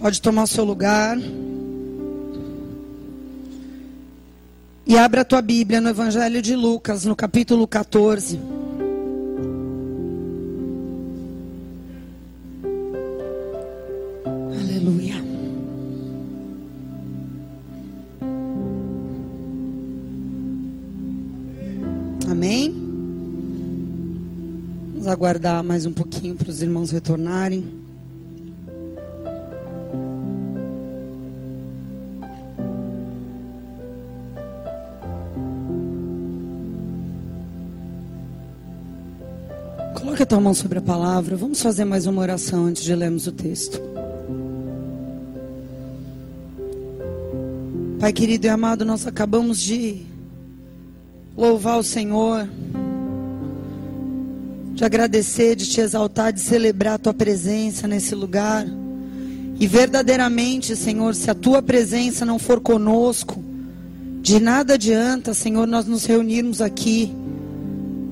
Pode tomar o seu lugar. E abra a tua Bíblia no Evangelho de Lucas, no capítulo 14. Aleluia. Amém? Vamos aguardar mais um pouquinho para os irmãos retornarem. Tua mão sobre a palavra. Vamos fazer mais uma oração antes de lermos o texto. Pai querido e amado, nós acabamos de louvar o Senhor, de agradecer, de te exaltar, de celebrar a tua presença nesse lugar. E verdadeiramente, Senhor, se a tua presença não for conosco, de nada adianta, Senhor, nós nos reunirmos aqui,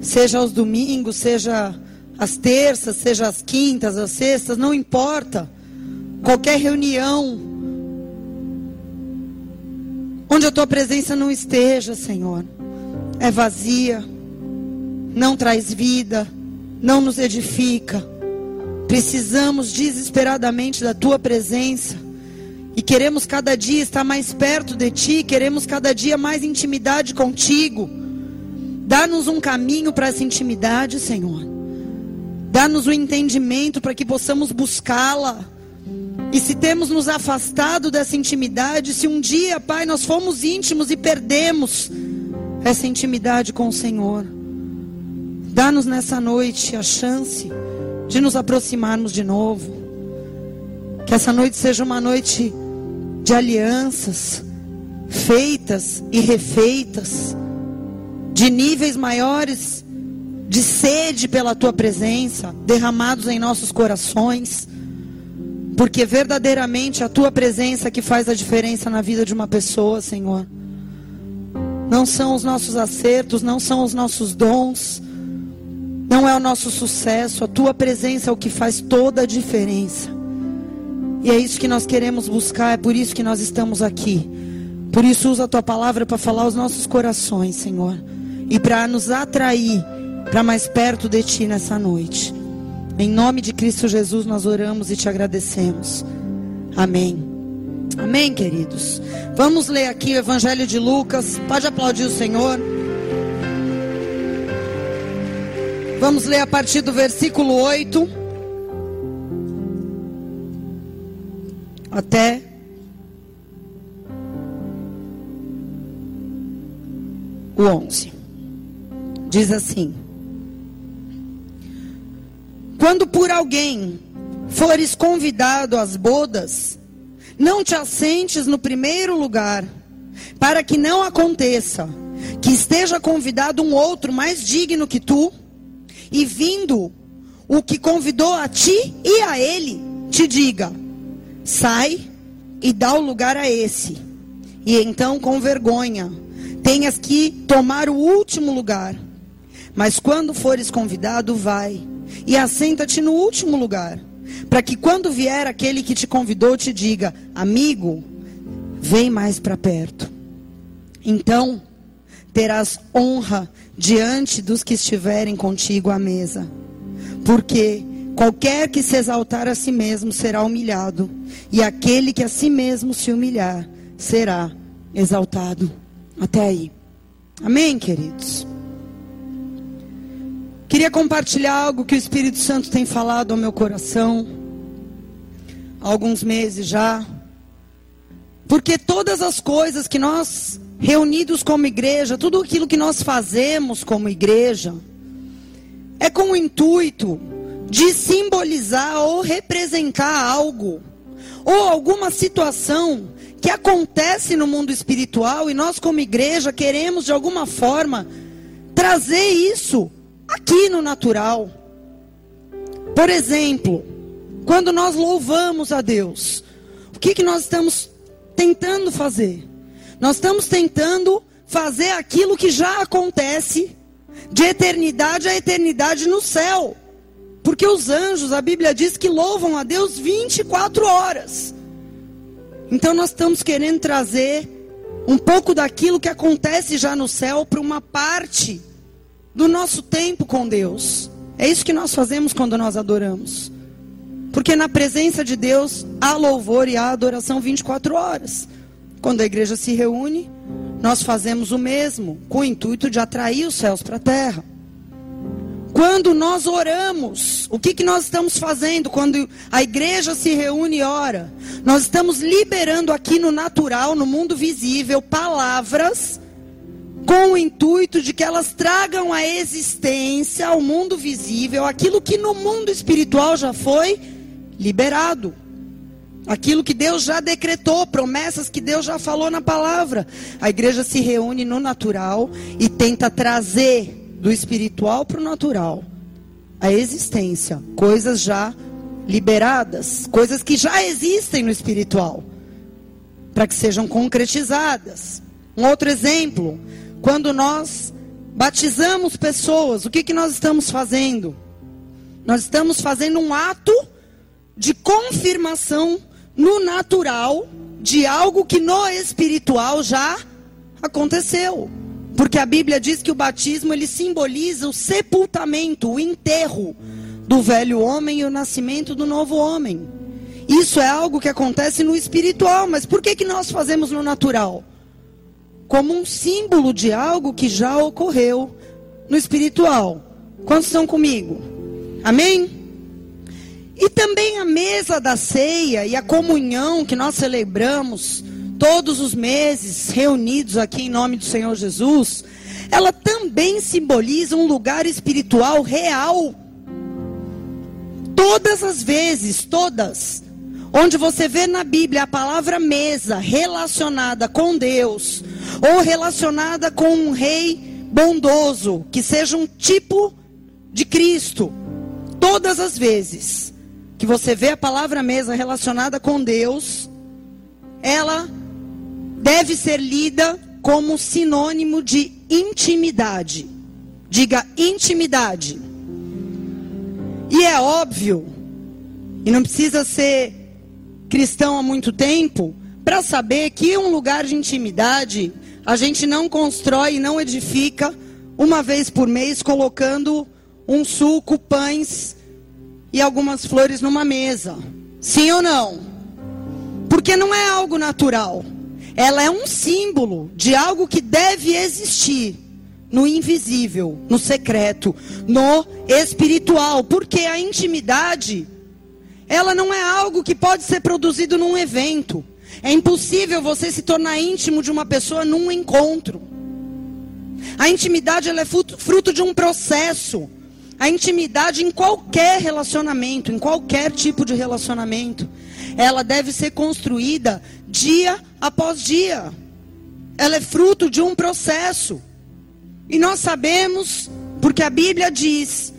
seja aos domingos, seja às terças, seja às quintas, às sextas, não importa. Qualquer reunião onde a tua presença não esteja, Senhor, é vazia, não traz vida, não nos edifica. Precisamos desesperadamente da tua presença. E queremos cada dia estar mais perto de ti, queremos cada dia mais intimidade contigo. Dá-nos um caminho para essa intimidade, Senhor. Dá-nos o entendimento para que possamos buscá-la. E se temos nos afastado dessa intimidade, se um dia, Pai, nós fomos íntimos e perdemos essa intimidade com o Senhor, dá-nos nessa noite a chance de nos aproximarmos de novo. Que essa noite seja uma noite de alianças feitas e refeitas, de níveis maiores de sede pela tua presença, derramados em nossos corações, porque verdadeiramente a tua presença que faz a diferença na vida de uma pessoa, Senhor. Não são os nossos acertos, não são os nossos dons, não é o nosso sucesso, a tua presença é o que faz toda a diferença. E é isso que nós queremos buscar, é por isso que nós estamos aqui. Por isso usa a tua palavra para falar aos nossos corações, Senhor, e para nos atrair para mais perto de Ti nessa noite. Em nome de Cristo Jesus nós oramos e te agradecemos. Amém. Amém, queridos. Vamos ler aqui o Evangelho de Lucas. Pode aplaudir o Senhor. Vamos ler a partir do versículo 8 até o 11. Diz assim: quando por alguém fores convidado às bodas, não te assentes no primeiro lugar, para que não aconteça que esteja convidado um outro mais digno que tu, e vindo o que convidou a ti e a ele, te diga: sai e dá o lugar a esse. E então, com vergonha, tenhas que tomar o último lugar. Mas quando fores convidado, vai e assenta-te no último lugar, para que quando vier aquele que te convidou te diga: Amigo, vem mais para perto. Então terás honra diante dos que estiverem contigo à mesa. Porque qualquer que se exaltar a si mesmo será humilhado, e aquele que a si mesmo se humilhar será exaltado. Até aí. Amém, queridos? Queria compartilhar algo que o Espírito Santo tem falado ao meu coração há alguns meses já. Porque todas as coisas que nós reunidos como igreja, tudo aquilo que nós fazemos como igreja, é com o intuito de simbolizar ou representar algo, ou alguma situação que acontece no mundo espiritual e nós, como igreja, queremos de alguma forma trazer isso aqui no natural. Por exemplo, quando nós louvamos a Deus, o que, que nós estamos tentando fazer? Nós estamos tentando fazer aquilo que já acontece de eternidade a eternidade no céu. Porque os anjos, a Bíblia diz que louvam a Deus 24 horas. Então nós estamos querendo trazer um pouco daquilo que acontece já no céu para uma parte do nosso tempo com Deus. É isso que nós fazemos quando nós adoramos. Porque na presença de Deus há louvor e há adoração 24 horas. Quando a igreja se reúne, nós fazemos o mesmo, com o intuito de atrair os céus para a terra. Quando nós oramos, o que, que nós estamos fazendo quando a igreja se reúne e ora? Nós estamos liberando aqui no natural, no mundo visível, palavras com o intuito de que elas tragam à existência, ao mundo visível, aquilo que no mundo espiritual já foi liberado. Aquilo que Deus já decretou, promessas que Deus já falou na palavra. A igreja se reúne no natural e tenta trazer do espiritual para o natural, a existência, coisas já liberadas, coisas que já existem no espiritual, para que sejam concretizadas. Um outro exemplo, quando nós batizamos pessoas, o que, que nós estamos fazendo? Nós estamos fazendo um ato de confirmação no natural de algo que no espiritual já aconteceu. Porque a Bíblia diz que o batismo ele simboliza o sepultamento, o enterro do velho homem e o nascimento do novo homem. Isso é algo que acontece no espiritual, mas por que, que nós fazemos no natural? Como um símbolo de algo que já ocorreu no espiritual. Quantos estão comigo? Amém? E também a mesa da ceia e a comunhão que nós celebramos todos os meses reunidos aqui em nome do Senhor Jesus, ela também simboliza um lugar espiritual real. Todas as vezes, todas, onde você vê na Bíblia a palavra mesa relacionada com Deus, ou relacionada com um rei bondoso, que seja um tipo de Cristo, todas as vezes que você vê a palavra mesa relacionada com Deus, ela deve ser lida como sinônimo de intimidade. Diga intimidade. E é óbvio, e não precisa ser cristão há muito tempo, para saber que um lugar de intimidade a gente não constrói e não edifica uma vez por mês colocando um suco, pães e algumas flores numa mesa. Sim ou não? Porque não é algo natural ela é um símbolo de algo que deve existir no invisível, no secreto, no espiritual, porque a intimidade ela não é algo que pode ser produzido num evento. É impossível você se tornar íntimo de uma pessoa num encontro. A intimidade ela é fruto de um processo. A intimidade em qualquer relacionamento, em qualquer tipo de relacionamento, ela deve ser construída dia após dia. Ela é fruto de um processo. E nós sabemos, porque a Bíblia diz,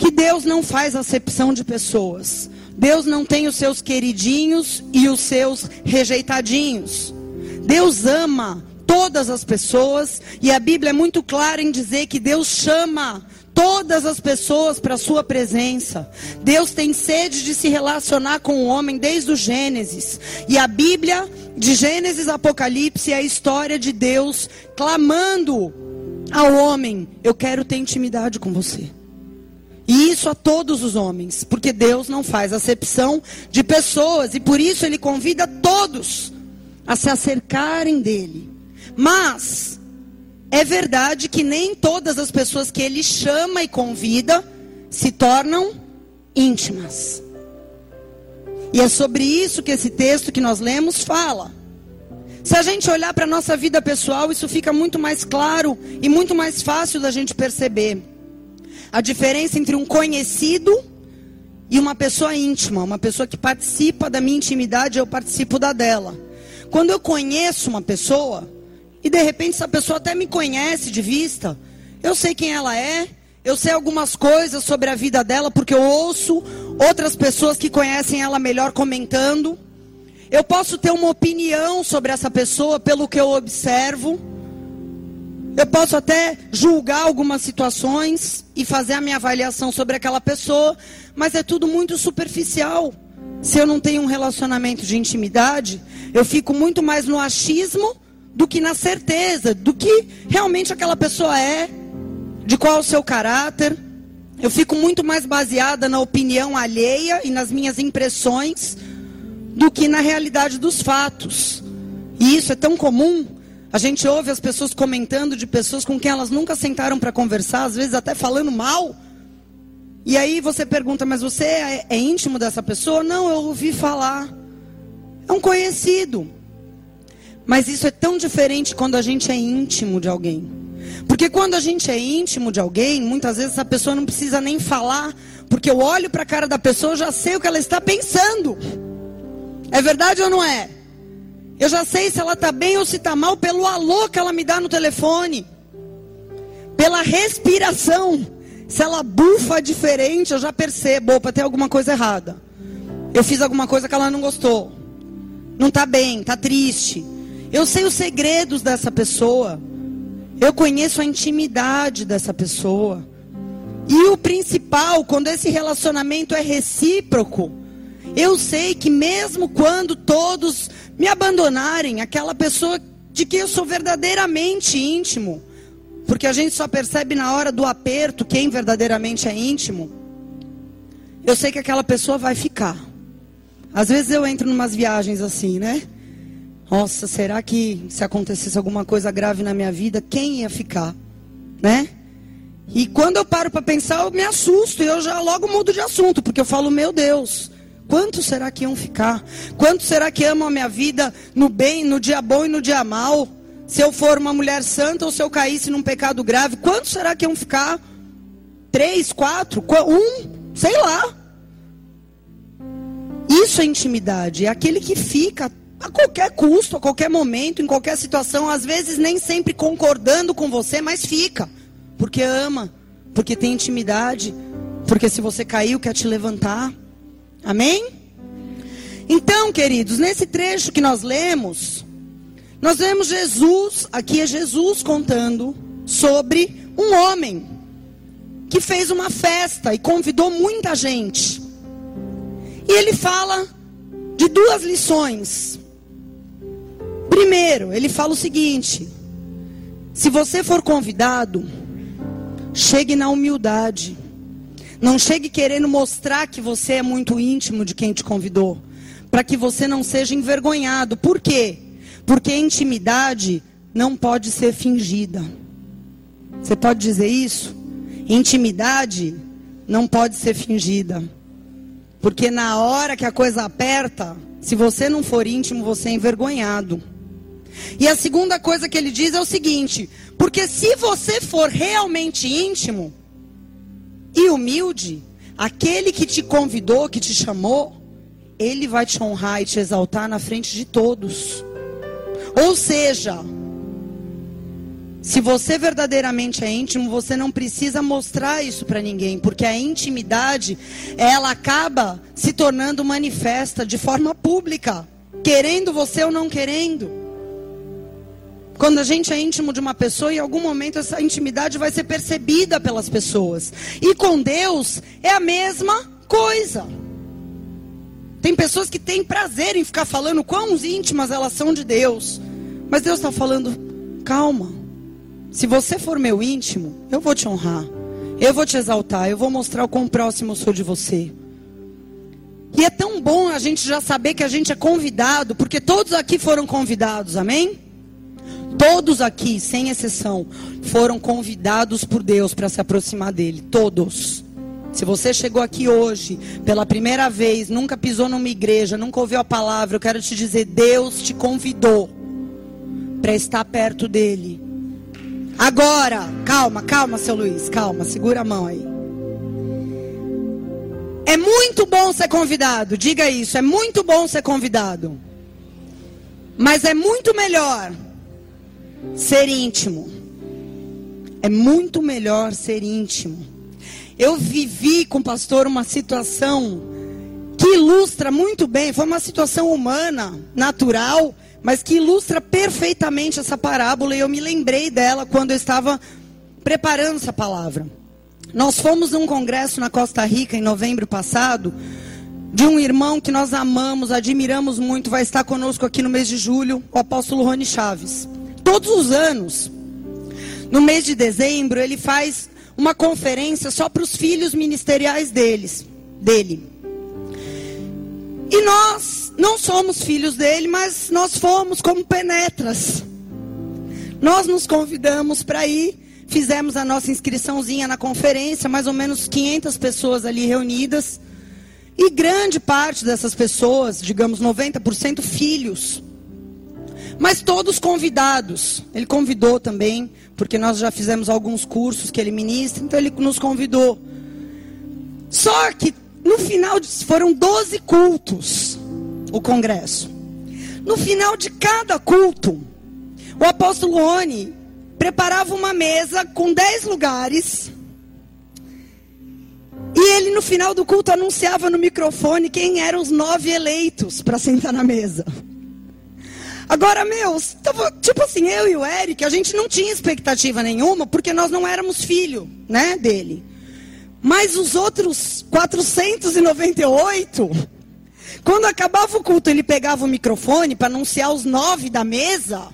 que Deus não faz acepção de pessoas. Deus não tem os seus queridinhos e os seus rejeitadinhos. Deus ama todas as pessoas e a Bíblia é muito clara em dizer que Deus chama todas as pessoas para a sua presença. Deus tem sede de se relacionar com o homem desde o Gênesis. E a Bíblia, de Gênesis a Apocalipse, é a história de Deus clamando ao homem: Eu quero ter intimidade com você. E isso a todos os homens, porque Deus não faz acepção de pessoas e por isso ele convida todos a se acercarem dele. Mas é verdade que nem todas as pessoas que ele chama e convida se tornam íntimas. E é sobre isso que esse texto que nós lemos fala. Se a gente olhar para a nossa vida pessoal, isso fica muito mais claro e muito mais fácil da gente perceber. A diferença entre um conhecido e uma pessoa íntima, uma pessoa que participa da minha intimidade, eu participo da dela. Quando eu conheço uma pessoa, e de repente essa pessoa até me conhece de vista. Eu sei quem ela é. Eu sei algumas coisas sobre a vida dela porque eu ouço outras pessoas que conhecem ela melhor comentando. Eu posso ter uma opinião sobre essa pessoa pelo que eu observo. Eu posso até julgar algumas situações e fazer a minha avaliação sobre aquela pessoa, mas é tudo muito superficial. se eu não tenho um relacionamento de intimidade, eu fico muito mais no achismo do que na certeza do que realmente aquela pessoa é, de qual é o seu caráter. Eu fico muito mais baseada na opinião alheia e nas minhas impressões do que na realidade dos fatos. E isso é tão comum. A gente ouve as pessoas comentando de pessoas com quem elas nunca sentaram para conversar, às vezes até falando mal. E aí você pergunta, mas você é, é íntimo dessa pessoa? Não, eu ouvi falar. É um conhecido. Mas isso é tão diferente quando a gente é íntimo de alguém. Porque quando a gente é íntimo de alguém, muitas vezes essa pessoa não precisa nem falar, porque eu olho para a cara da pessoa, já sei o que ela está pensando. É verdade ou não é? Eu já sei se ela está bem ou se está mal pelo alô que ela me dá no telefone. Pela respiração. Se ela bufa diferente, eu já percebo, opa, tem alguma coisa errada. Eu fiz alguma coisa que ela não gostou. Não está bem, está triste. Eu sei os segredos dessa pessoa. Eu conheço a intimidade dessa pessoa. E o principal, quando esse relacionamento é recíproco, eu sei que mesmo quando todos me abandonarem, aquela pessoa de quem eu sou verdadeiramente íntimo, porque a gente só percebe na hora do aperto quem verdadeiramente é íntimo, eu sei que aquela pessoa vai ficar. Às vezes eu entro em umas viagens assim, né? Nossa, será que se acontecesse alguma coisa grave na minha vida, quem ia ficar? Né? E quando eu paro para pensar, eu me assusto e eu já logo mudo de assunto, porque eu falo, meu Deus, quantos será que iam ficar? Quantos será que amam a minha vida no bem, no dia bom e no dia mal? Se eu for uma mulher santa ou se eu caísse num pecado grave, quantos será que iam ficar? Três, quatro, um, sei lá. Isso é intimidade, é aquele que fica a qualquer custo, a qualquer momento, em qualquer situação, às vezes nem sempre concordando com você, mas fica, porque ama, porque tem intimidade, porque se você caiu, quer te levantar. Amém? Então, queridos, nesse trecho que nós lemos, nós vemos Jesus, aqui é Jesus contando sobre um homem que fez uma festa e convidou muita gente. E ele fala de duas lições. Primeiro, ele fala o seguinte: se você for convidado, chegue na humildade. Não chegue querendo mostrar que você é muito íntimo de quem te convidou, para que você não seja envergonhado. Por quê? Porque intimidade não pode ser fingida. Você pode dizer isso? Intimidade não pode ser fingida. Porque na hora que a coisa aperta, se você não for íntimo, você é envergonhado. E a segunda coisa que ele diz é o seguinte: porque se você for realmente íntimo e humilde, aquele que te convidou, que te chamou, ele vai te honrar e te exaltar na frente de todos. Ou seja, se você verdadeiramente é íntimo, você não precisa mostrar isso para ninguém, porque a intimidade, ela acaba se tornando manifesta de forma pública, querendo você ou não querendo. Quando a gente é íntimo de uma pessoa, em algum momento essa intimidade vai ser percebida pelas pessoas. E com Deus é a mesma coisa. Tem pessoas que têm prazer em ficar falando quão íntimas elas são de Deus. Mas Deus está falando, calma. Se você for meu íntimo, eu vou te honrar. Eu vou te exaltar. Eu vou mostrar o quão próximo eu sou de você. E é tão bom a gente já saber que a gente é convidado, porque todos aqui foram convidados, amém? Todos aqui, sem exceção, foram convidados por Deus para se aproximar dele. Todos. Se você chegou aqui hoje pela primeira vez, nunca pisou numa igreja, nunca ouviu a palavra, eu quero te dizer: Deus te convidou para estar perto dele. Agora, calma, calma, seu Luiz, calma, segura a mão aí. É muito bom ser convidado, diga isso, é muito bom ser convidado. Mas é muito melhor ser íntimo. É muito melhor ser íntimo. Eu vivi com o pastor uma situação que ilustra muito bem, foi uma situação humana, natural, mas que ilustra perfeitamente essa parábola e eu me lembrei dela quando eu estava preparando essa palavra. Nós fomos num congresso na Costa Rica em novembro passado de um irmão que nós amamos, admiramos muito, vai estar conosco aqui no mês de julho, o apóstolo Rony Chaves. Todos os anos, no mês de dezembro, ele faz uma conferência só para os filhos ministeriais deles, dele. E nós não somos filhos dele, mas nós fomos como penetras. Nós nos convidamos para ir, fizemos a nossa inscriçãozinha na conferência, mais ou menos 500 pessoas ali reunidas. E grande parte dessas pessoas, digamos 90%, filhos. Mas todos convidados. Ele convidou também, porque nós já fizemos alguns cursos que ele ministra, então ele nos convidou. Só que no final, foram 12 cultos o congresso. No final de cada culto, o apóstolo Oni preparava uma mesa com 10 lugares. E ele, no final do culto, anunciava no microfone quem eram os nove eleitos para sentar na mesa. Agora, meus, tipo assim, eu e o Eric, a gente não tinha expectativa nenhuma, porque nós não éramos filho, né, dele. Mas os outros 498, quando acabava o culto, ele pegava o microfone para anunciar os nove da mesa.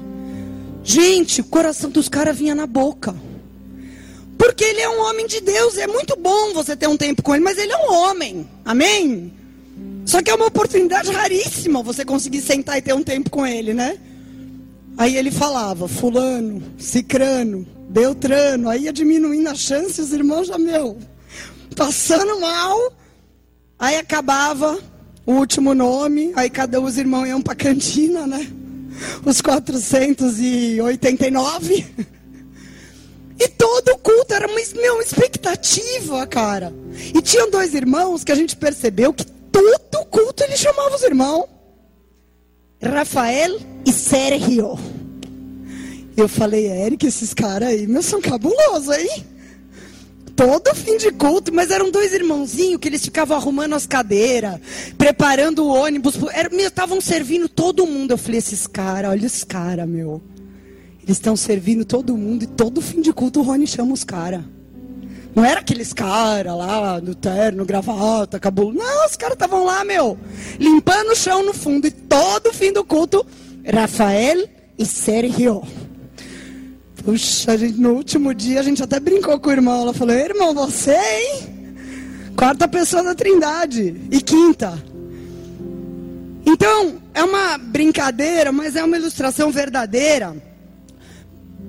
Gente, o coração dos caras vinha na boca. Porque ele é um homem de Deus. É muito bom você ter um tempo com ele, mas ele é um homem. Amém? Só que é uma oportunidade raríssima você conseguir sentar e ter um tempo com ele, né? Aí ele falava, fulano, cicrano, beltrano. Aí ia diminuindo a chance, os irmãos já, meu, passando mal. Aí acabava o último nome, aí cada os irmãos iam para a cantina, né? Os 489. E todo o culto era uma, uma expectativa, cara. E tinham dois irmãos que a gente percebeu que todo culto ele chamava os irmãos. Rafael e Sérgio. Eu falei, Eric, esses caras aí, meu, são cabulosos, hein? todo fim de culto, mas eram dois irmãozinhos que eles ficavam arrumando as cadeiras, preparando o ônibus. Estavam servindo todo mundo. Eu falei, esses caras, olha os caras, meu. Eles estão servindo todo mundo e todo fim de culto o Rony chama os caras. Não era aqueles caras lá no terno, gravata, cabelo. Não, os caras estavam lá, meu, limpando o chão no fundo. E todo fim do culto, Rafael e Sergio. Puxa, a gente, no último dia a gente até brincou com o irmão. Ela falou: irmão, você, hein? Quarta pessoa da Trindade. E quinta. Então, é uma brincadeira, mas é uma ilustração verdadeira.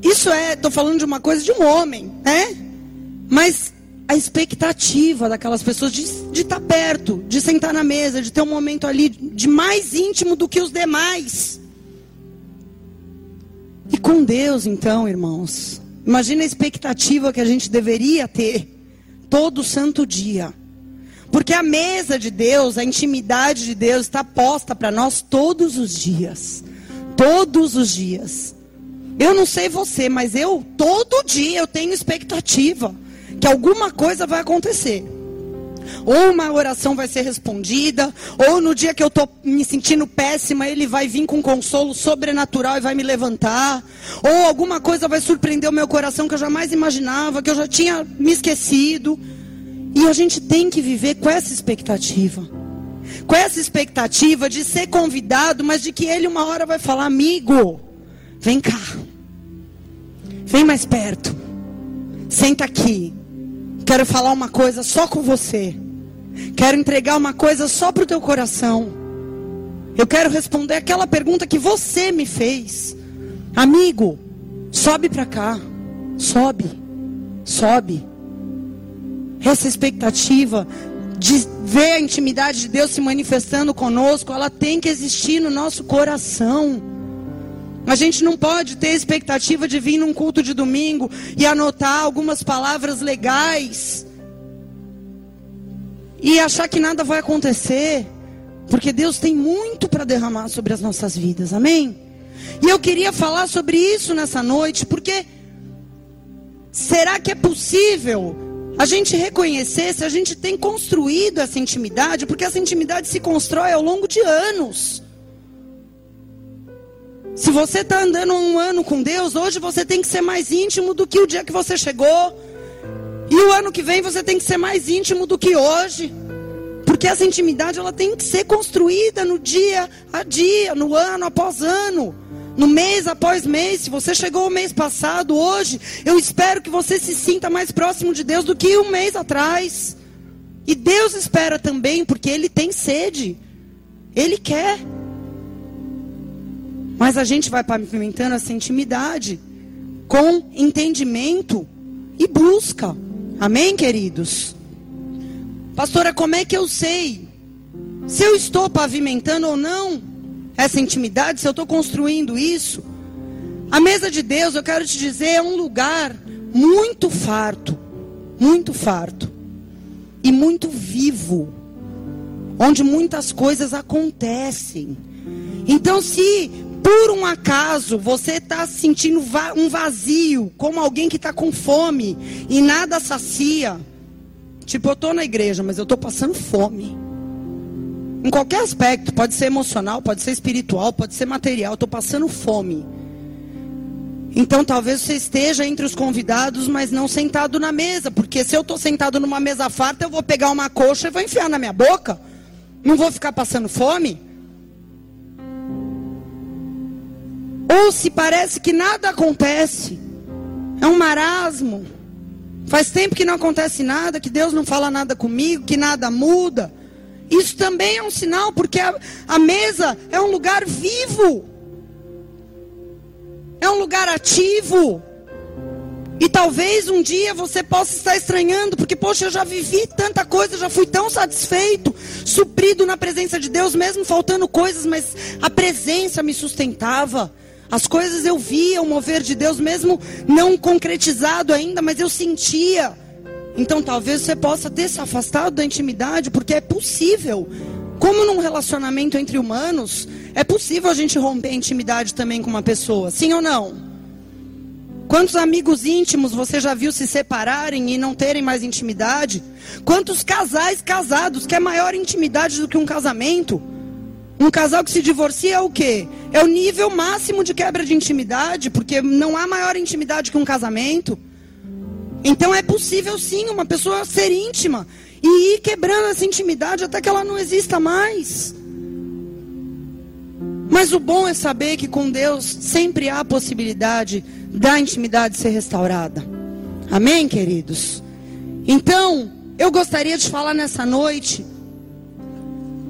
Isso é, estou falando de uma coisa de um homem, né? Mas a expectativa daquelas pessoas de, estar tá perto, de sentar na mesa, de ter um momento ali de mais íntimo do que os demais. E com Deus, então, irmãos, imagina a expectativa que a gente deveria ter todo santo dia. Porque a mesa de Deus, a intimidade de Deus está posta para nós todos os dias. Todos os dias. Eu não sei você, mas eu todo dia eu tenho expectativa que alguma coisa vai acontecer. Ou uma oração vai ser respondida, ou no dia que eu estou me sentindo péssima, ele vai vir com consolo sobrenatural e vai me levantar. Ou alguma coisa vai surpreender o meu coração que eu jamais imaginava, que eu já tinha me esquecido. E a gente tem que viver com essa expectativa. Com essa expectativa de ser convidado, mas de que ele uma hora vai falar: amigo, vem cá. Vem mais perto. Senta aqui. Quero falar uma coisa só com você. Quero entregar uma coisa só para o teu coração. Eu quero responder aquela pergunta que você me fez. Amigo, sobe para cá. Sobe. Sobe. Essa expectativa de ver a intimidade de Deus se manifestando conosco, ela tem que existir no nosso coração. A gente não pode ter expectativa de vir num culto de domingo e anotar algumas palavras legais e achar que nada vai acontecer, porque Deus tem muito para derramar sobre as nossas vidas, amém? E eu queria falar sobre isso nessa noite, porque será que é possível a gente reconhecer se a gente tem construído essa intimidade? Porque essa intimidade se constrói ao longo de anos. Se você está andando um ano com Deus, hoje você tem que ser mais íntimo do que o dia que você chegou. E o ano que vem você tem que ser mais íntimo do que hoje. Porque essa intimidade ela tem que ser construída no dia a dia, no ano após ano, no mês após mês. Se você chegou o mês passado, hoje, eu espero que você se sinta mais próximo de Deus do que um mês atrás. E Deus espera também, porque Ele tem sede. Ele quer. Mas a gente vai pavimentando essa intimidade com entendimento e busca. Amém, queridos? Pastora, como é que eu sei se eu estou pavimentando ou não essa intimidade, se eu estou construindo isso? A mesa de Deus, eu quero te dizer, é um lugar muito farto, muito farto e muito vivo, onde muitas coisas acontecem. Então, se por um acaso você está sentindo um vazio, como alguém que está com fome e nada sacia, tipo, eu estou na igreja, mas eu estou passando fome. Em qualquer aspecto, pode ser emocional, pode ser espiritual, pode ser material, estou passando fome. Então talvez você esteja entre os convidados, mas não sentado na mesa, porque se eu estou sentado numa mesa farta, eu vou pegar uma coxa e vou enfiar na minha boca. Não vou ficar passando fome. Ou se parece que nada acontece, é um marasmo. Faz tempo que não acontece nada, que Deus não fala nada comigo, que nada muda. Isso também é um sinal, porque a, a mesa é um lugar vivo, é um lugar ativo. E talvez um dia você possa estar estranhando, porque, poxa, eu já vivi tanta coisa, já fui tão satisfeito, suprido na presença de Deus, mesmo faltando coisas, mas a presença me sustentava. As coisas eu via o mover de Deus, mesmo não concretizado ainda, mas eu sentia. Então talvez você possa ter se afastado da intimidade, porque é possível. Como num relacionamento entre humanos, é possível a gente romper a intimidade também com uma pessoa, sim ou não? Quantos amigos íntimos você já viu se separarem e não terem mais intimidade? Quantos casais casados que é maior intimidade do que um casamento? Um casal que se divorcia é o quê? É o nível máximo de quebra de intimidade, porque não há maior intimidade que um casamento. Então é possível sim uma pessoa ser íntima e ir quebrando essa intimidade até que ela não exista mais. Mas o bom é saber que com Deus sempre há a possibilidade da intimidade ser restaurada. Amém, queridos? Então, eu gostaria de falar nessa noite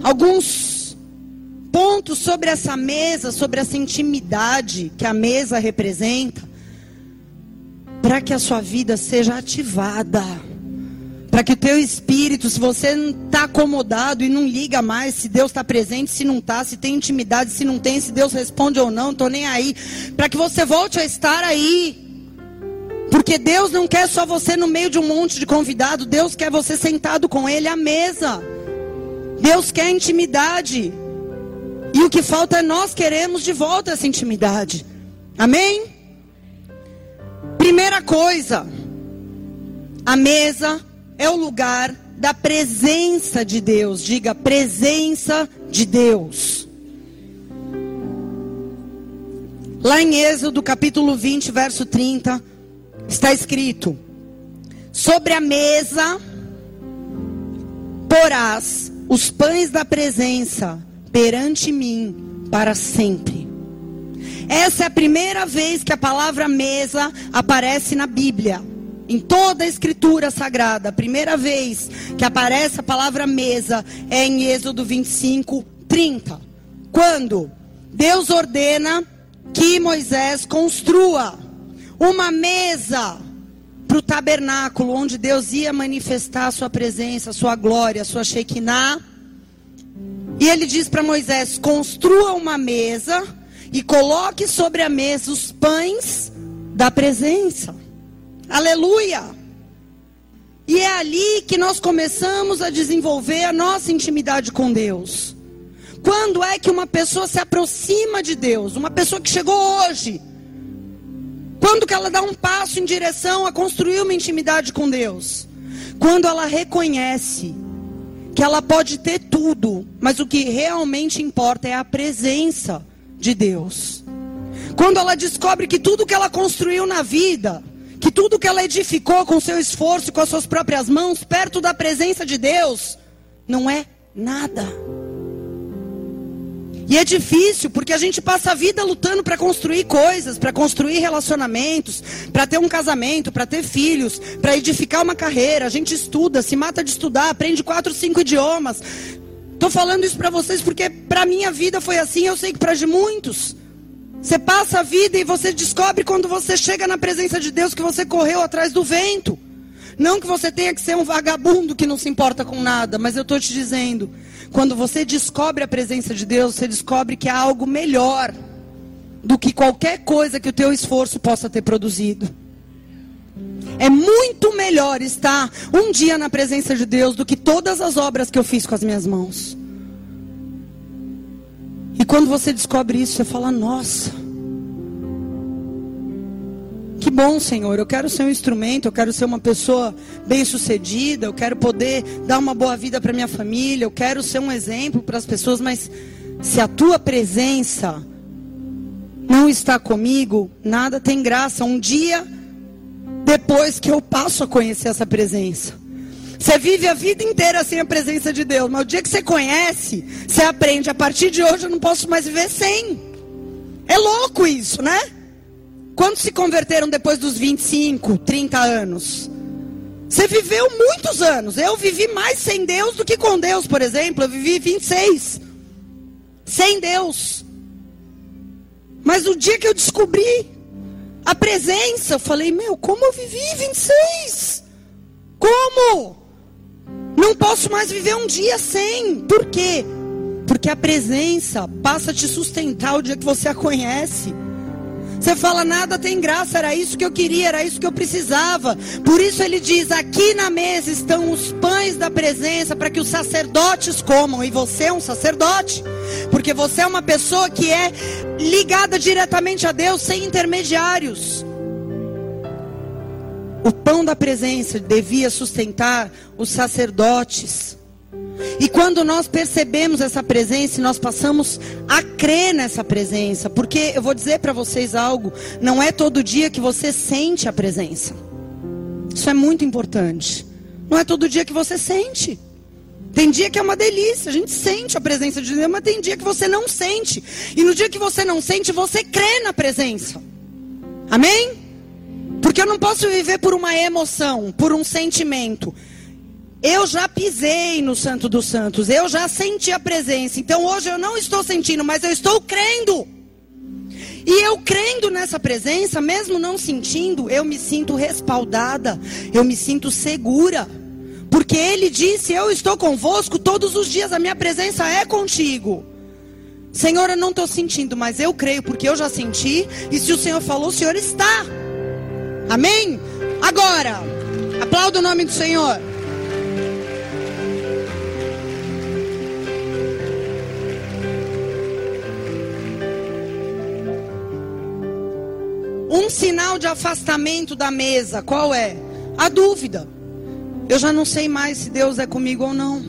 alguns pontos sobre essa mesa, sobre essa intimidade que a mesa representa, para que a sua vida seja ativada. Para que o teu espírito, se você não está acomodado e não liga mais se Deus está presente, se não está, se tem intimidade, se não tem, se Deus responde ou não, estou nem aí. Para que você volte a estar aí. Porque Deus não quer só você no meio de um monte de convidado, Deus quer você sentado com Ele à mesa. Deus quer intimidade. E o que falta é nós queremos de volta essa intimidade. Amém? Primeira coisa, a mesa é o lugar da presença de Deus. Diga, presença de Deus. Lá em Êxodo capítulo 20, verso 30, está escrito: Sobre a mesa porás os pães da presença perante mim para sempre. Essa é a primeira vez que a palavra mesa aparece na Bíblia. Em toda a escritura sagrada, a primeira vez que aparece a palavra mesa é em Êxodo 25, 30. Quando Deus ordena que Moisés construa uma mesa para o tabernáculo, onde Deus ia manifestar a sua presença, a sua glória, a sua Shekinah e ele diz para Moisés: construa uma mesa e coloque sobre a mesa os pães da presença. Aleluia! E é ali que nós começamos a desenvolver a nossa intimidade com Deus. Quando é que uma pessoa se aproxima de Deus? Uma pessoa que chegou hoje. Quando que ela dá um passo em direção a construir uma intimidade com Deus? Quando ela reconhece que ela pode ter tudo, mas o que realmente importa é a presença de Deus. Quando ela descobre que tudo que ela construiu na vida, que tudo que ela edificou com seu esforço, com as suas próprias mãos, perto da presença de Deus, não é nada. E é difícil porque a gente passa a vida lutando para construir coisas, para construir relacionamentos, para ter um casamento, para ter filhos, para edificar uma carreira. A gente estuda, se mata de estudar, aprende quatro, cinco idiomas. Estou falando isso para vocês porque para minha vida foi assim, eu sei que para de muitos. Você passa a vida e você descobre quando você chega na presença de Deus que você correu atrás do vento. Não que você tenha que ser um vagabundo que não se importa com nada, mas eu estou te dizendo, quando você descobre a presença de Deus, você descobre que há algo melhor do que qualquer coisa que o teu esforço possa ter produzido. É muito melhor estar um dia na presença de Deus do que todas as obras que eu fiz com as minhas mãos. E quando você descobre isso, você fala: Nossa, que bom, Senhor. Eu quero ser um instrumento, eu quero ser uma pessoa bem-sucedida, eu quero poder dar uma boa vida para minha família, eu quero ser um exemplo para as pessoas, mas se a tua presença não está comigo, nada tem graça. Um dia depois que eu passo a conhecer essa presença. Você vive a vida inteira sem a presença de Deus, mas o dia que você conhece, você aprende. A partir de hoje eu não posso mais viver sem. É louco isso, né? Quantos se converteram depois dos 25, 30 anos? Você viveu muitos anos. Eu vivi mais sem Deus do que com Deus, por exemplo. Eu vivi 26 sem Deus. Mas o dia que eu descobri a presença, eu falei: Meu, como eu vivi 26? Como? Não posso mais viver um dia sem. Por quê? Porque a presença passa a te sustentar o dia que você a conhece. Você fala, nada tem graça, era isso que eu queria, era isso que eu precisava. Por isso ele diz: aqui na mesa estão os pães da presença para que os sacerdotes comam. E você é um sacerdote, porque você é uma pessoa que é ligada diretamente a Deus, sem intermediários. O pão da presença devia sustentar os sacerdotes. E quando nós percebemos essa presença, nós passamos a crer nessa presença, porque eu vou dizer para vocês algo, não é todo dia que você sente a presença. Isso é muito importante. Não é todo dia que você sente. Tem dia que é uma delícia, a gente sente a presença de Deus, mas tem dia que você não sente. E no dia que você não sente, você crê na presença. Amém? Porque eu não posso viver por uma emoção, por um sentimento. Eu já pisei no Santo dos Santos, eu já senti a presença. Então hoje eu não estou sentindo, mas eu estou crendo. E eu crendo nessa presença, mesmo não sentindo, eu me sinto respaldada, eu me sinto segura. Porque ele disse: Eu estou convosco todos os dias, a minha presença é contigo. Senhor, eu não estou sentindo, mas eu creio, porque eu já senti. E se o Senhor falou, o Senhor está. Amém? Agora, aplauda o nome do Senhor. Um sinal de afastamento da mesa, qual é? A dúvida. Eu já não sei mais se Deus é comigo ou não.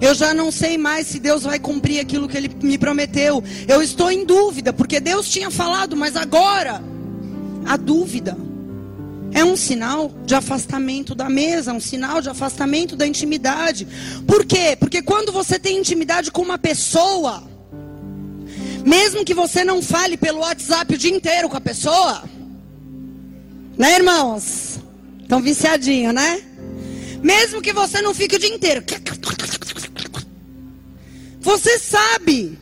Eu já não sei mais se Deus vai cumprir aquilo que Ele me prometeu. Eu estou em dúvida, porque Deus tinha falado, mas agora, a dúvida é um sinal de afastamento da mesa, um sinal de afastamento da intimidade. Por quê? Porque quando você tem intimidade com uma pessoa, mesmo que você não fale pelo WhatsApp o dia inteiro com a pessoa. Né, irmãos? Estão viciadinhos, né? Mesmo que você não fique o dia inteiro. Você sabe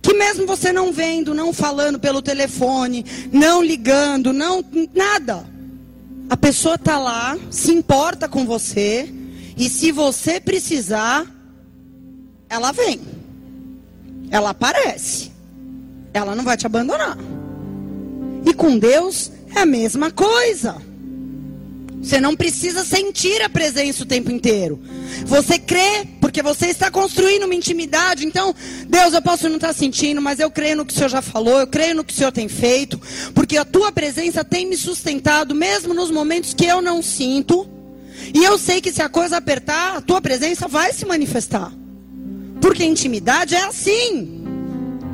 que mesmo você não vendo, não falando pelo telefone, não ligando, não nada. A pessoa está lá, se importa com você, e se você precisar, ela vem. Ela aparece ela não vai te abandonar. E com Deus é a mesma coisa. Você não precisa sentir a presença o tempo inteiro. Você crê, porque você está construindo uma intimidade. Então, Deus, eu posso não estar sentindo, mas eu creio no que o Senhor já falou, eu creio no que o Senhor tem feito, porque a tua presença tem me sustentado, mesmo nos momentos que eu não sinto. E eu sei que se a coisa apertar, a tua presença vai se manifestar. Porque intimidade é assim.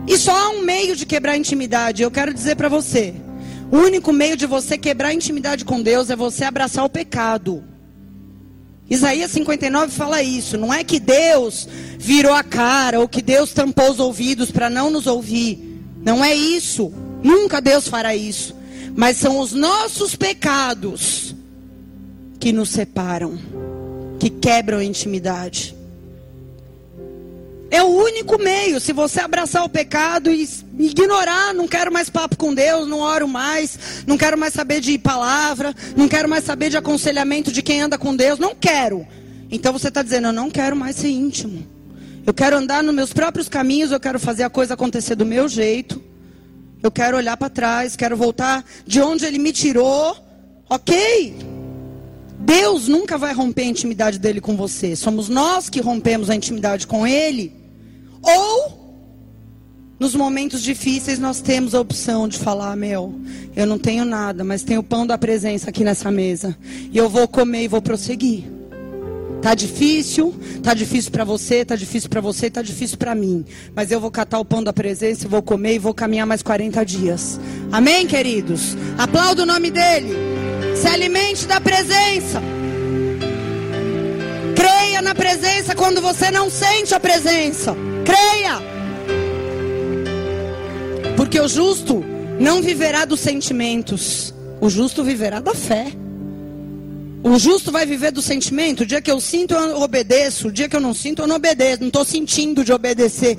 E só há um meio de quebrar a intimidade. Eu quero dizer para você: o único meio de você quebrar a intimidade com Deus é você abraçar o pecado. Isaías 59 fala isso. Não é que Deus virou a cara ou que Deus tampou os ouvidos para não nos ouvir. Não é isso. Nunca Deus fará isso. Mas são os nossos pecados que nos separam, que quebram a intimidade. É o único meio. Se você abraçar o pecado e ignorar, não quero mais papo com Deus, não oro mais, não quero mais saber de palavra, não quero mais saber de aconselhamento de quem anda com Deus, não quero. Então você está dizendo, eu não quero mais ser íntimo. Eu quero andar nos meus próprios caminhos, eu quero fazer a coisa acontecer do meu jeito. Eu quero olhar para trás, quero voltar de onde ele me tirou. Ok. Deus nunca vai romper a intimidade dele com você. Somos nós que rompemos a intimidade com ele. Ou nos momentos difíceis nós temos a opção de falar, meu, eu não tenho nada, mas tenho o pão da presença aqui nessa mesa. E eu vou comer e vou prosseguir. Tá difícil, tá difícil para você, tá difícil para você, tá difícil para mim. Mas eu vou catar o pão da presença, vou comer e vou caminhar mais 40 dias. Amém, queridos? Aplauda o nome dele. Se alimente da presença. Creia na presença quando você não sente a presença. Creia. Porque o justo não viverá dos sentimentos, o justo viverá da fé. O justo vai viver do sentimento. O dia que eu sinto, eu obedeço. O dia que eu não sinto, eu não obedeço. Não estou sentindo de obedecer.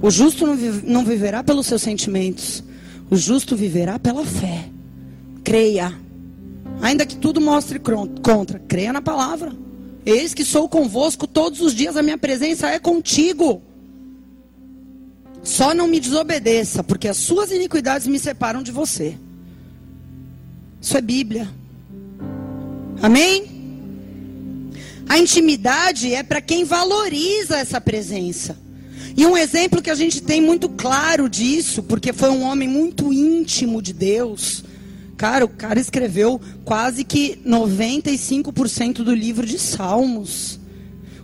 O justo não, vive, não viverá pelos seus sentimentos. O justo viverá pela fé. Creia. Ainda que tudo mostre contra. Creia na palavra. Eis que sou convosco todos os dias. A minha presença é contigo. Só não me desobedeça, porque as suas iniquidades me separam de você. Isso é Bíblia. Amém? A intimidade é para quem valoriza essa presença. E um exemplo que a gente tem muito claro disso, porque foi um homem muito íntimo de Deus. Cara, o cara escreveu quase que 95% do livro de Salmos.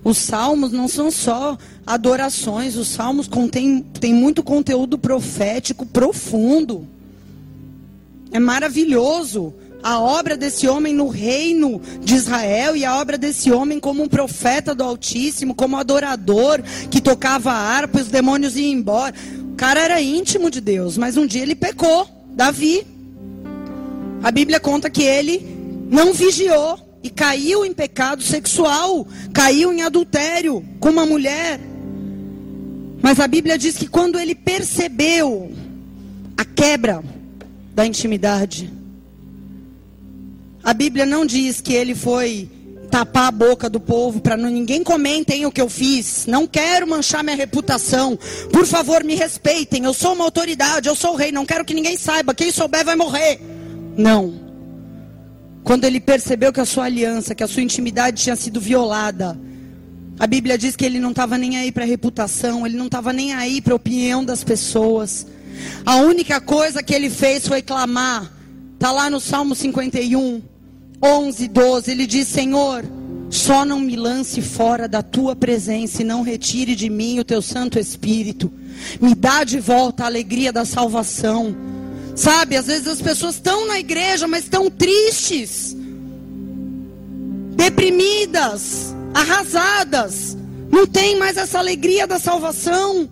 Os salmos não são só adorações, os salmos contêm tem muito conteúdo profético profundo. É maravilhoso a obra desse homem no reino de Israel e a obra desse homem como um profeta do Altíssimo, como adorador que tocava harpa e os demônios iam embora. O cara era íntimo de Deus, mas um dia ele pecou. Davi. A Bíblia conta que ele não vigiou e caiu em pecado sexual, caiu em adultério com uma mulher. Mas a Bíblia diz que quando ele percebeu a quebra da intimidade, a Bíblia não diz que ele foi tapar a boca do povo para ninguém comentem o que eu fiz. Não quero manchar minha reputação. Por favor, me respeitem. Eu sou uma autoridade, eu sou o rei. Não quero que ninguém saiba. Quem souber vai morrer. Não. Quando ele percebeu que a sua aliança, que a sua intimidade tinha sido violada, a Bíblia diz que ele não estava nem aí para a reputação, ele não estava nem aí para a opinião das pessoas. A única coisa que ele fez foi clamar. Está lá no Salmo 51, 11, 12. Ele diz: Senhor, só não me lance fora da tua presença e não retire de mim o teu Santo Espírito. Me dá de volta a alegria da salvação. Sabe, às vezes as pessoas estão na igreja, mas estão tristes, deprimidas, arrasadas. Não tem mais essa alegria da salvação.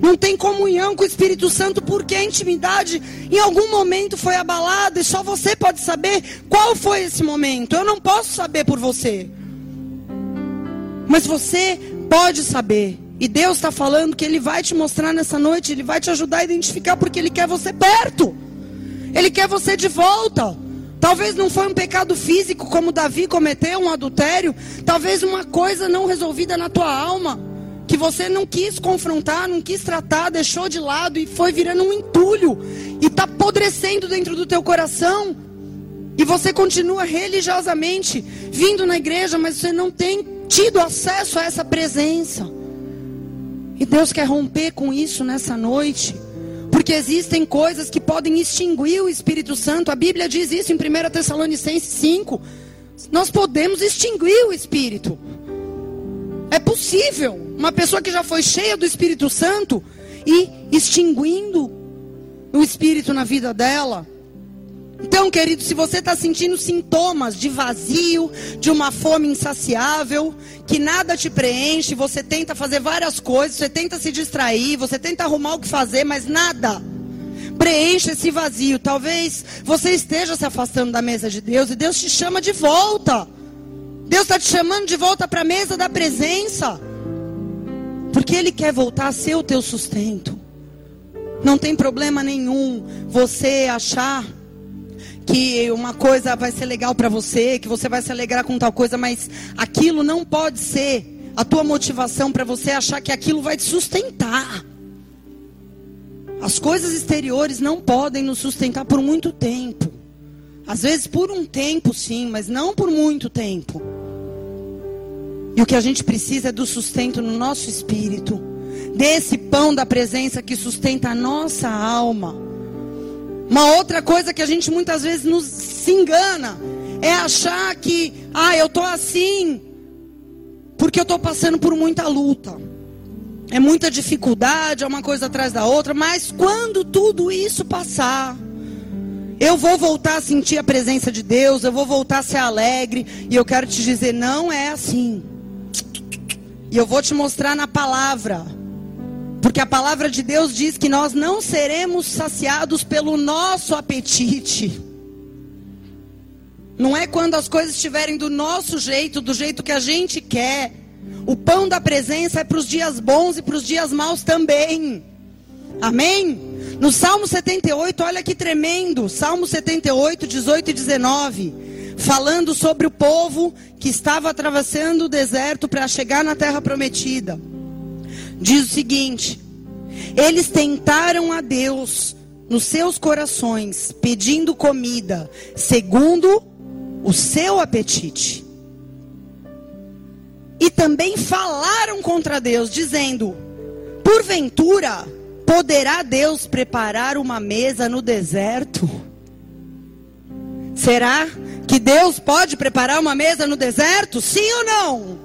Não tem comunhão com o Espírito Santo porque a intimidade em algum momento foi abalada e só você pode saber qual foi esse momento. Eu não posso saber por você. Mas você pode saber. E Deus está falando que Ele vai te mostrar nessa noite, Ele vai te ajudar a identificar, porque Ele quer você perto. Ele quer você de volta. Talvez não foi um pecado físico como Davi cometeu, um adultério. Talvez uma coisa não resolvida na tua alma. Que você não quis confrontar, não quis tratar, deixou de lado e foi virando um entulho. E está apodrecendo dentro do teu coração. E você continua religiosamente vindo na igreja, mas você não tem tido acesso a essa presença. E Deus quer romper com isso nessa noite. Porque existem coisas que podem extinguir o Espírito Santo. A Bíblia diz isso em 1 Tessalonicenses 5. Nós podemos extinguir o Espírito. É possível. Uma pessoa que já foi cheia do Espírito Santo e extinguindo o Espírito na vida dela. Então, querido, se você está sentindo sintomas de vazio, de uma fome insaciável, que nada te preenche, você tenta fazer várias coisas, você tenta se distrair, você tenta arrumar o que fazer, mas nada preenche esse vazio. Talvez você esteja se afastando da mesa de Deus e Deus te chama de volta. Deus está te chamando de volta para a mesa da presença. Porque Ele quer voltar a ser o teu sustento. Não tem problema nenhum você achar que uma coisa vai ser legal para você, que você vai se alegrar com tal coisa, mas aquilo não pode ser a tua motivação para você achar que aquilo vai te sustentar. As coisas exteriores não podem nos sustentar por muito tempo. Às vezes por um tempo, sim, mas não por muito tempo. E o que a gente precisa é do sustento no nosso espírito, desse pão da presença que sustenta a nossa alma. Uma outra coisa que a gente muitas vezes nos se engana é achar que, ah, eu tô assim porque eu tô passando por muita luta. É muita dificuldade, é uma coisa atrás da outra, mas quando tudo isso passar, eu vou voltar a sentir a presença de Deus, eu vou voltar a ser alegre, e eu quero te dizer, não é assim. E eu vou te mostrar na palavra porque a palavra de Deus diz que nós não seremos saciados pelo nosso apetite. Não é quando as coisas estiverem do nosso jeito, do jeito que a gente quer. O pão da presença é para os dias bons e para os dias maus também. Amém? No Salmo 78, olha que tremendo. Salmo 78, 18 e 19. Falando sobre o povo que estava atravessando o deserto para chegar na terra prometida diz o seguinte: eles tentaram a Deus nos seus corações, pedindo comida, segundo o seu apetite. E também falaram contra Deus, dizendo: Porventura, poderá Deus preparar uma mesa no deserto? Será que Deus pode preparar uma mesa no deserto? Sim ou não?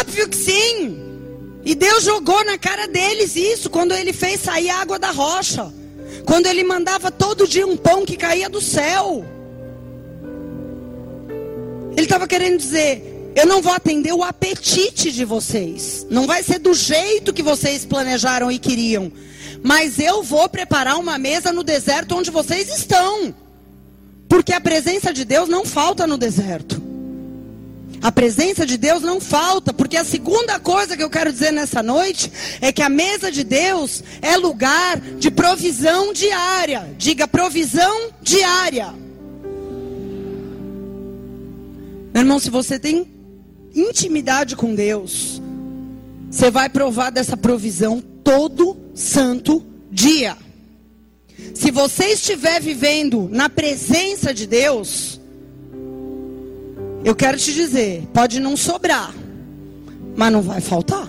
Óbvio que sim. E Deus jogou na cara deles isso quando ele fez sair água da rocha. Quando ele mandava todo dia um pão que caía do céu. Ele estava querendo dizer: eu não vou atender o apetite de vocês. Não vai ser do jeito que vocês planejaram e queriam. Mas eu vou preparar uma mesa no deserto onde vocês estão. Porque a presença de Deus não falta no deserto. A presença de Deus não falta, porque a segunda coisa que eu quero dizer nessa noite é que a mesa de Deus é lugar de provisão diária. Diga provisão diária. Meu irmão, se você tem intimidade com Deus, você vai provar dessa provisão todo santo dia. Se você estiver vivendo na presença de Deus, eu quero te dizer, pode não sobrar, mas não vai faltar.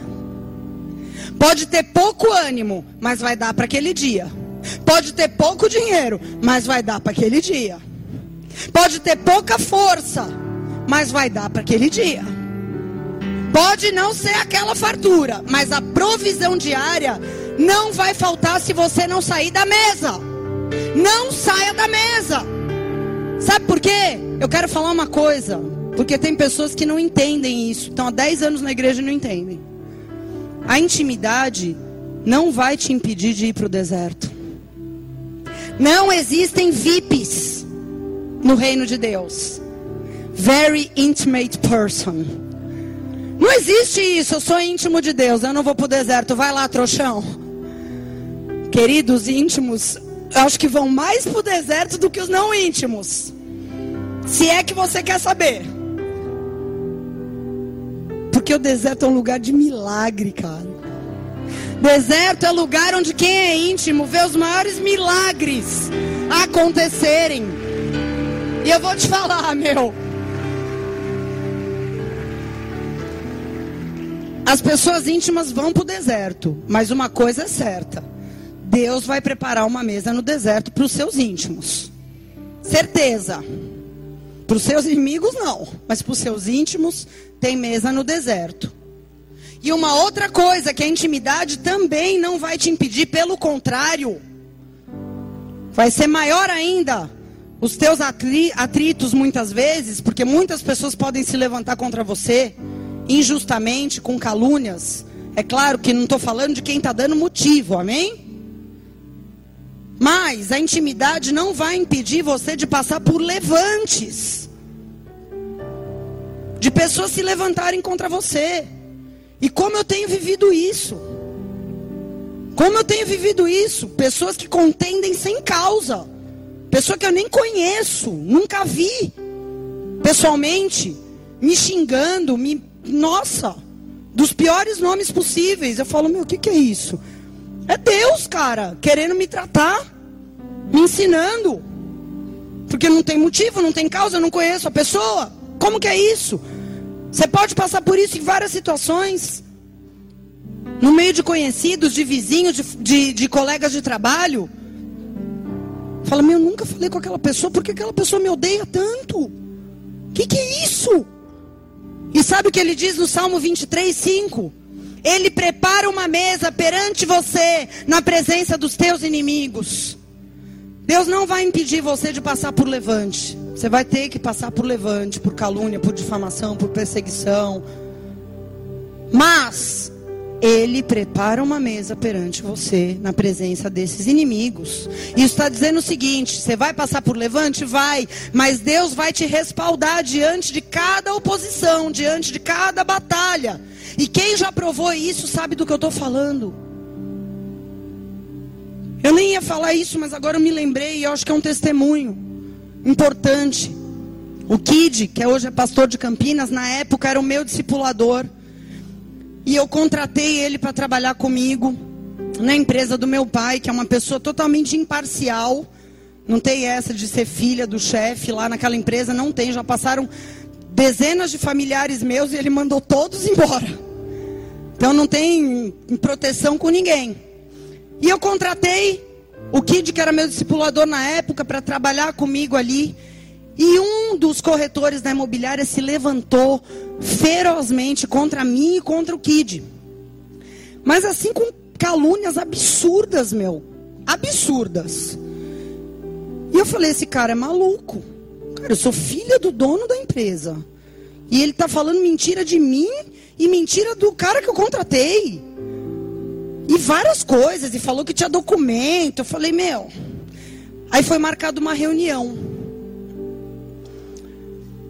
Pode ter pouco ânimo, mas vai dar para aquele dia. Pode ter pouco dinheiro, mas vai dar para aquele dia. Pode ter pouca força, mas vai dar para aquele dia. Pode não ser aquela fartura, mas a provisão diária não vai faltar se você não sair da mesa. Não saia da mesa. Sabe por quê? Eu quero falar uma coisa. Porque tem pessoas que não entendem isso. Estão há 10 anos na igreja e não entendem. A intimidade não vai te impedir de ir para o deserto. Não existem VIPs no reino de Deus. Very intimate person. Não existe isso. Eu sou íntimo de Deus. Eu não vou para o deserto. Vai lá, trouxão. Queridos íntimos, acho que vão mais para o deserto do que os não íntimos. Se é que você quer saber. Porque o deserto é um lugar de milagre, cara. Deserto é lugar onde quem é íntimo vê os maiores milagres acontecerem. E eu vou te falar, meu. As pessoas íntimas vão para o deserto, mas uma coisa é certa: Deus vai preparar uma mesa no deserto para os seus íntimos. Certeza. Para os seus inimigos, não. Mas para os seus íntimos, tem mesa no deserto. E uma outra coisa que a intimidade também não vai te impedir, pelo contrário, vai ser maior ainda. os teus atritos muitas vezes, porque muitas pessoas podem se levantar contra você injustamente, com calúnias. É claro que não estou falando de quem está dando motivo, amém? Mas a intimidade não vai impedir você de passar por levantes de pessoas se levantarem contra você. E como eu tenho vivido isso? Como eu tenho vivido isso? Pessoas que contendem sem causa. Pessoa que eu nem conheço, nunca vi pessoalmente, me xingando, me nossa, dos piores nomes possíveis. Eu falo, meu, o que, que é isso? É Deus, cara, querendo me tratar, me ensinando. Porque não tem motivo, não tem causa, eu não conheço a pessoa. Como que é isso? Você pode passar por isso em várias situações. No meio de conhecidos, de vizinhos, de, de, de colegas de trabalho. Fala, meu, eu nunca falei com aquela pessoa, porque aquela pessoa me odeia tanto? O que, que é isso? E sabe o que ele diz no Salmo 23, 5? Ele prepara uma mesa perante você, na presença dos teus inimigos. Deus não vai impedir você de passar por levante. Você vai ter que passar por levante, por calúnia, por difamação, por perseguição. Mas ele prepara uma mesa perante você, na presença desses inimigos. Isso está dizendo o seguinte: você vai passar por levante? Vai, mas Deus vai te respaldar diante de cada oposição, diante de cada batalha. E quem já provou isso sabe do que eu estou falando. Eu nem ia falar isso, mas agora eu me lembrei e eu acho que é um testemunho importante. O Kid, que hoje é pastor de Campinas, na época era o meu discipulador. E eu contratei ele para trabalhar comigo na empresa do meu pai, que é uma pessoa totalmente imparcial. Não tem essa de ser filha do chefe lá naquela empresa, não tem. Já passaram dezenas de familiares meus e ele mandou todos embora. Então não tem proteção com ninguém. E eu contratei o Kid, que era meu discipulador na época, para trabalhar comigo ali. E um dos corretores da imobiliária se levantou ferozmente contra mim e contra o Kid. Mas assim com calúnias absurdas, meu. Absurdas. E eu falei: esse cara é maluco. Cara, eu sou filha do dono da empresa. E ele tá falando mentira de mim e mentira do cara que eu contratei. E várias coisas. E falou que tinha documento. Eu falei: meu. Aí foi marcada uma reunião.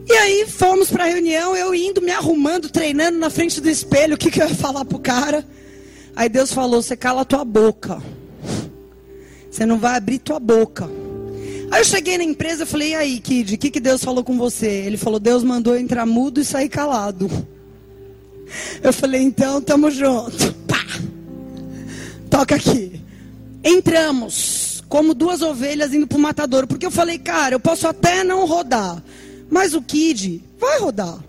E aí fomos para a reunião, eu indo, me arrumando, treinando na frente do espelho, o que, que eu ia falar pro cara. Aí Deus falou: você cala tua boca. Você não vai abrir tua boca. Aí eu cheguei na empresa e falei: e aí, Kid, o que, que Deus falou com você? Ele falou: Deus mandou entrar mudo e sair calado. Eu falei: então, tamo junto. Pá! Toca aqui. Entramos, como duas ovelhas indo pro matadouro. Porque eu falei: cara, eu posso até não rodar. Mas o Kid vai rodar.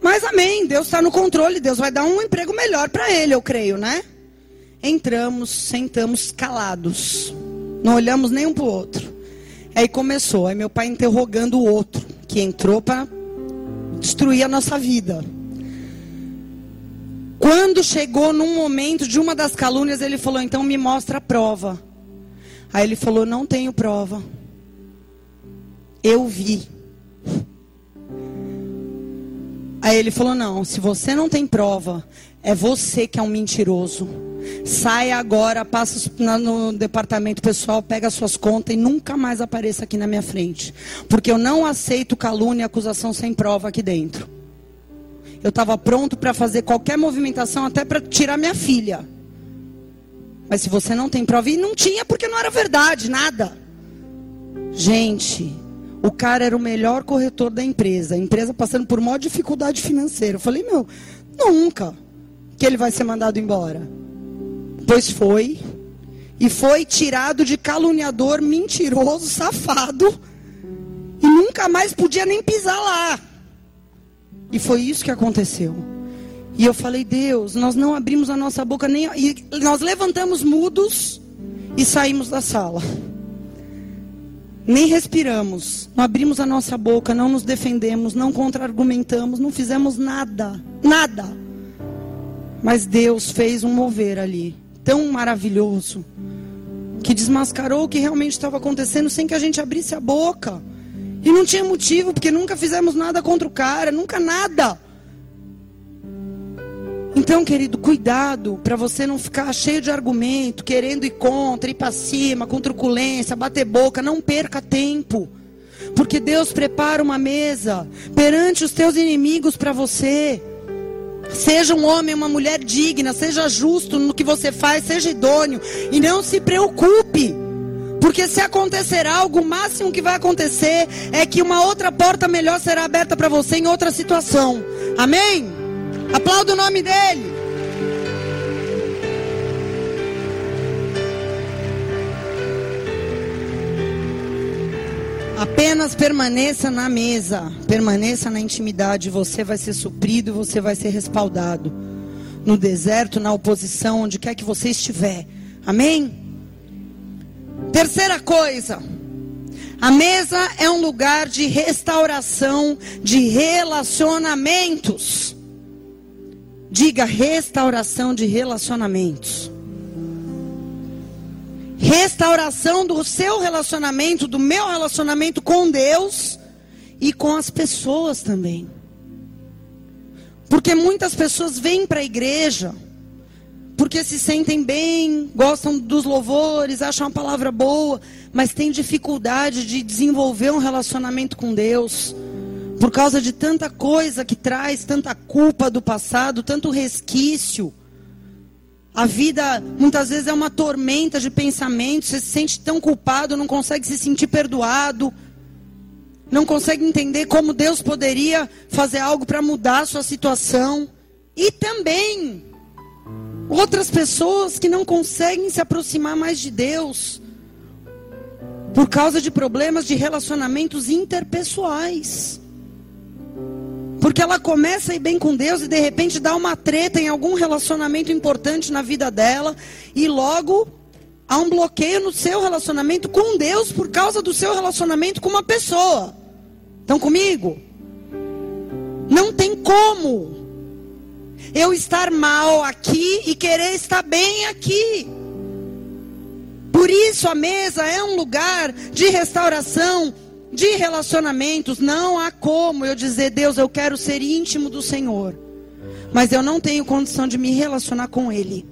Mas amém, Deus está no controle, Deus vai dar um emprego melhor para ele, eu creio, né? Entramos, sentamos calados, não olhamos nem um para o outro. Aí começou, aí meu pai interrogando o outro, que entrou para destruir a nossa vida. Quando chegou num momento de uma das calúnias, ele falou: então me mostra a prova. Aí ele falou: não tenho prova. Eu vi. Aí ele falou: Não, se você não tem prova, é você que é um mentiroso. Sai agora, passa no departamento pessoal, pega suas contas e nunca mais apareça aqui na minha frente. Porque eu não aceito calúnia e acusação sem prova aqui dentro. Eu estava pronto para fazer qualquer movimentação, até para tirar minha filha. Mas se você não tem prova, e não tinha porque não era verdade, nada. Gente, o cara era o melhor corretor da empresa. A empresa passando por maior dificuldade financeira. Eu falei, meu, nunca que ele vai ser mandado embora. Pois foi. E foi tirado de caluniador, mentiroso, safado. E nunca mais podia nem pisar lá. E foi isso que aconteceu. E eu falei, Deus, nós não abrimos a nossa boca nem. E nós levantamos mudos e saímos da sala nem respiramos, não abrimos a nossa boca, não nos defendemos, não contra-argumentamos, não fizemos nada, nada. Mas Deus fez um mover ali, tão maravilhoso, que desmascarou o que realmente estava acontecendo sem que a gente abrisse a boca. E não tinha motivo, porque nunca fizemos nada contra o cara, nunca nada. Então, querido, cuidado para você não ficar cheio de argumento, querendo ir contra, ir para cima, com truculência, bater boca. Não perca tempo. Porque Deus prepara uma mesa perante os teus inimigos para você. Seja um homem, uma mulher digna, seja justo no que você faz, seja idôneo. E não se preocupe. Porque se acontecer algo, o máximo que vai acontecer é que uma outra porta melhor será aberta para você em outra situação. Amém? Aplauda o nome dele. Apenas permaneça na mesa, permaneça na intimidade, você vai ser suprido, você vai ser respaldado. No deserto, na oposição, onde quer que você estiver. Amém? Terceira coisa. A mesa é um lugar de restauração de relacionamentos. Diga restauração de relacionamentos restauração do seu relacionamento, do meu relacionamento com Deus e com as pessoas também. Porque muitas pessoas vêm para a igreja porque se sentem bem, gostam dos louvores, acham a palavra boa, mas têm dificuldade de desenvolver um relacionamento com Deus. Por causa de tanta coisa que traz, tanta culpa do passado, tanto resquício. A vida muitas vezes é uma tormenta de pensamentos, você se sente tão culpado, não consegue se sentir perdoado, não consegue entender como Deus poderia fazer algo para mudar a sua situação. E também outras pessoas que não conseguem se aproximar mais de Deus por causa de problemas de relacionamentos interpessoais. Porque ela começa a ir bem com Deus e de repente dá uma treta em algum relacionamento importante na vida dela e logo há um bloqueio no seu relacionamento com Deus por causa do seu relacionamento com uma pessoa. Estão comigo? Não tem como eu estar mal aqui e querer estar bem aqui. Por isso a mesa é um lugar de restauração de relacionamentos, não há como eu dizer, Deus, eu quero ser íntimo do Senhor, mas eu não tenho condição de me relacionar com Ele.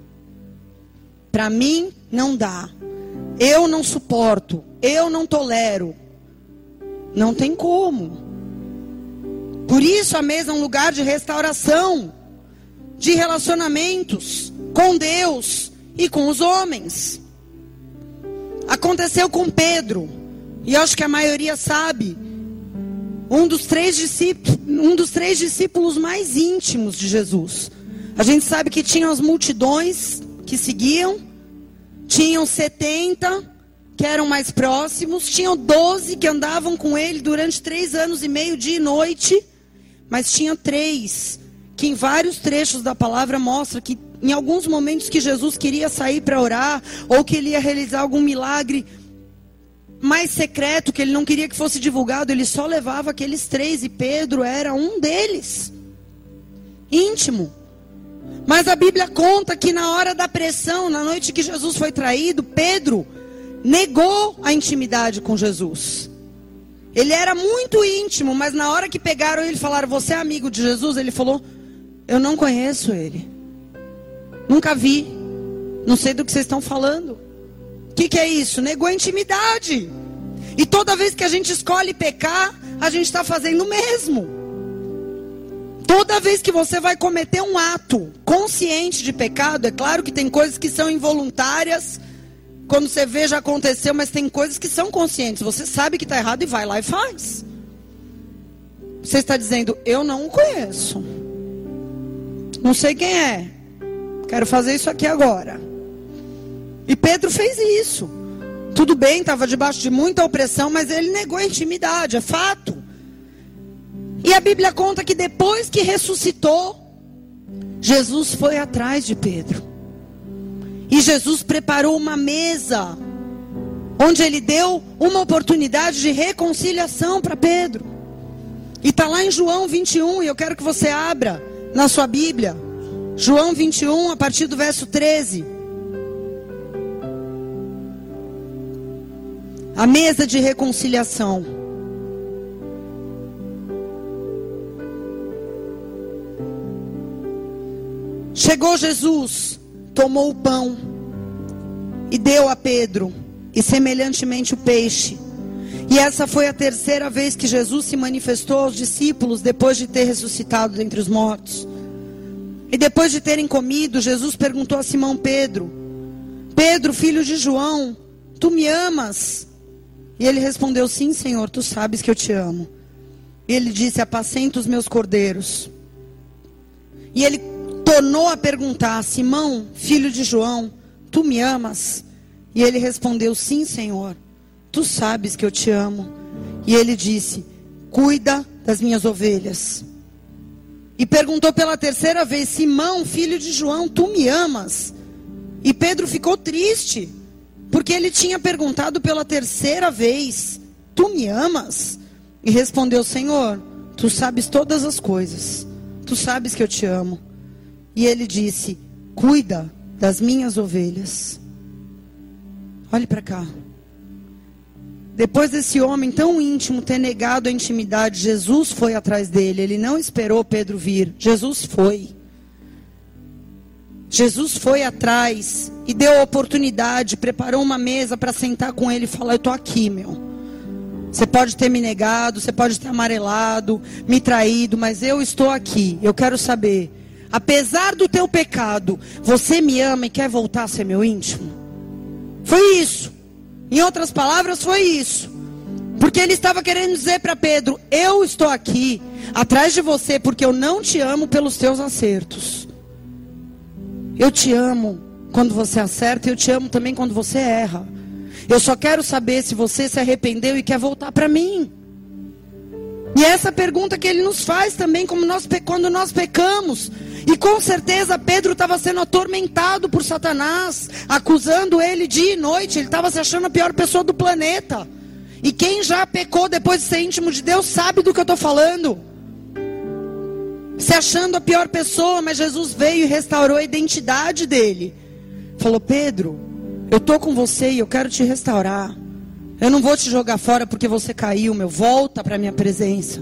Para mim, não dá. Eu não suporto, eu não tolero. Não tem como. Por isso a mesa é um lugar de restauração, de relacionamentos com Deus e com os homens. Aconteceu com Pedro. E acho que a maioria sabe. Um dos três discípulos, um dos três discípulos mais íntimos de Jesus. A gente sabe que tinham as multidões que seguiam, tinham 70 que eram mais próximos, tinham 12 que andavam com ele durante três anos e meio, dia e noite, mas tinha três que em vários trechos da palavra mostra que em alguns momentos que Jesus queria sair para orar ou que ele ia realizar algum milagre, mais secreto, que ele não queria que fosse divulgado, ele só levava aqueles três e Pedro era um deles. Íntimo. Mas a Bíblia conta que na hora da pressão, na noite que Jesus foi traído, Pedro negou a intimidade com Jesus. Ele era muito íntimo, mas na hora que pegaram ele e falaram: Você é amigo de Jesus? Ele falou: Eu não conheço ele. Nunca vi. Não sei do que vocês estão falando que, que é isso? Negou a intimidade. E toda vez que a gente escolhe pecar, a gente está fazendo o mesmo. Toda vez que você vai cometer um ato consciente de pecado, é claro que tem coisas que são involuntárias, quando você vê já aconteceu, mas tem coisas que são conscientes. Você sabe que está errado e vai lá e faz. Você está dizendo, eu não o conheço. Não sei quem é. Quero fazer isso aqui agora. E Pedro fez isso. Tudo bem, estava debaixo de muita opressão, mas ele negou a intimidade, é fato. E a Bíblia conta que depois que ressuscitou, Jesus foi atrás de Pedro. E Jesus preparou uma mesa, onde ele deu uma oportunidade de reconciliação para Pedro. E está lá em João 21, e eu quero que você abra na sua Bíblia. João 21, a partir do verso 13. A mesa de reconciliação. Chegou Jesus, tomou o pão e deu a Pedro, e semelhantemente o peixe. E essa foi a terceira vez que Jesus se manifestou aos discípulos depois de ter ressuscitado dentre os mortos. E depois de terem comido, Jesus perguntou a Simão Pedro: Pedro, filho de João, tu me amas? E ele respondeu: Sim, Senhor, tu sabes que eu te amo. E ele disse: Apacenta os meus cordeiros. E ele tornou a perguntar: Simão, filho de João, tu me amas? E ele respondeu: Sim, Senhor, tu sabes que eu te amo. E ele disse: Cuida das minhas ovelhas. E perguntou pela terceira vez: Simão, filho de João, tu me amas? E Pedro ficou triste, porque ele tinha perguntado pela terceira vez: Tu me amas? E respondeu: Senhor, tu sabes todas as coisas, tu sabes que eu te amo. E ele disse: Cuida das minhas ovelhas. Olhe para cá. Depois desse homem tão íntimo ter negado a intimidade, Jesus foi atrás dele. Ele não esperou Pedro vir. Jesus foi. Jesus foi atrás e deu a oportunidade, preparou uma mesa para sentar com ele e falar: Eu estou aqui, meu. Você pode ter me negado, você pode ter amarelado, me traído, mas eu estou aqui. Eu quero saber, apesar do teu pecado, você me ama e quer voltar a ser meu íntimo? Foi isso. Em outras palavras, foi isso. Porque ele estava querendo dizer para Pedro: Eu estou aqui atrás de você porque eu não te amo pelos teus acertos. Eu te amo quando você acerta e eu te amo também quando você erra. Eu só quero saber se você se arrependeu e quer voltar para mim. E é essa pergunta que ele nos faz também, como nós, quando nós pecamos. E com certeza Pedro estava sendo atormentado por Satanás, acusando ele dia e noite. Ele estava se achando a pior pessoa do planeta. E quem já pecou depois de ser íntimo de Deus sabe do que eu estou falando. Se achando a pior pessoa, mas Jesus veio e restaurou a identidade dele. Falou: Pedro, eu estou com você e eu quero te restaurar. Eu não vou te jogar fora porque você caiu, meu. Volta para minha presença.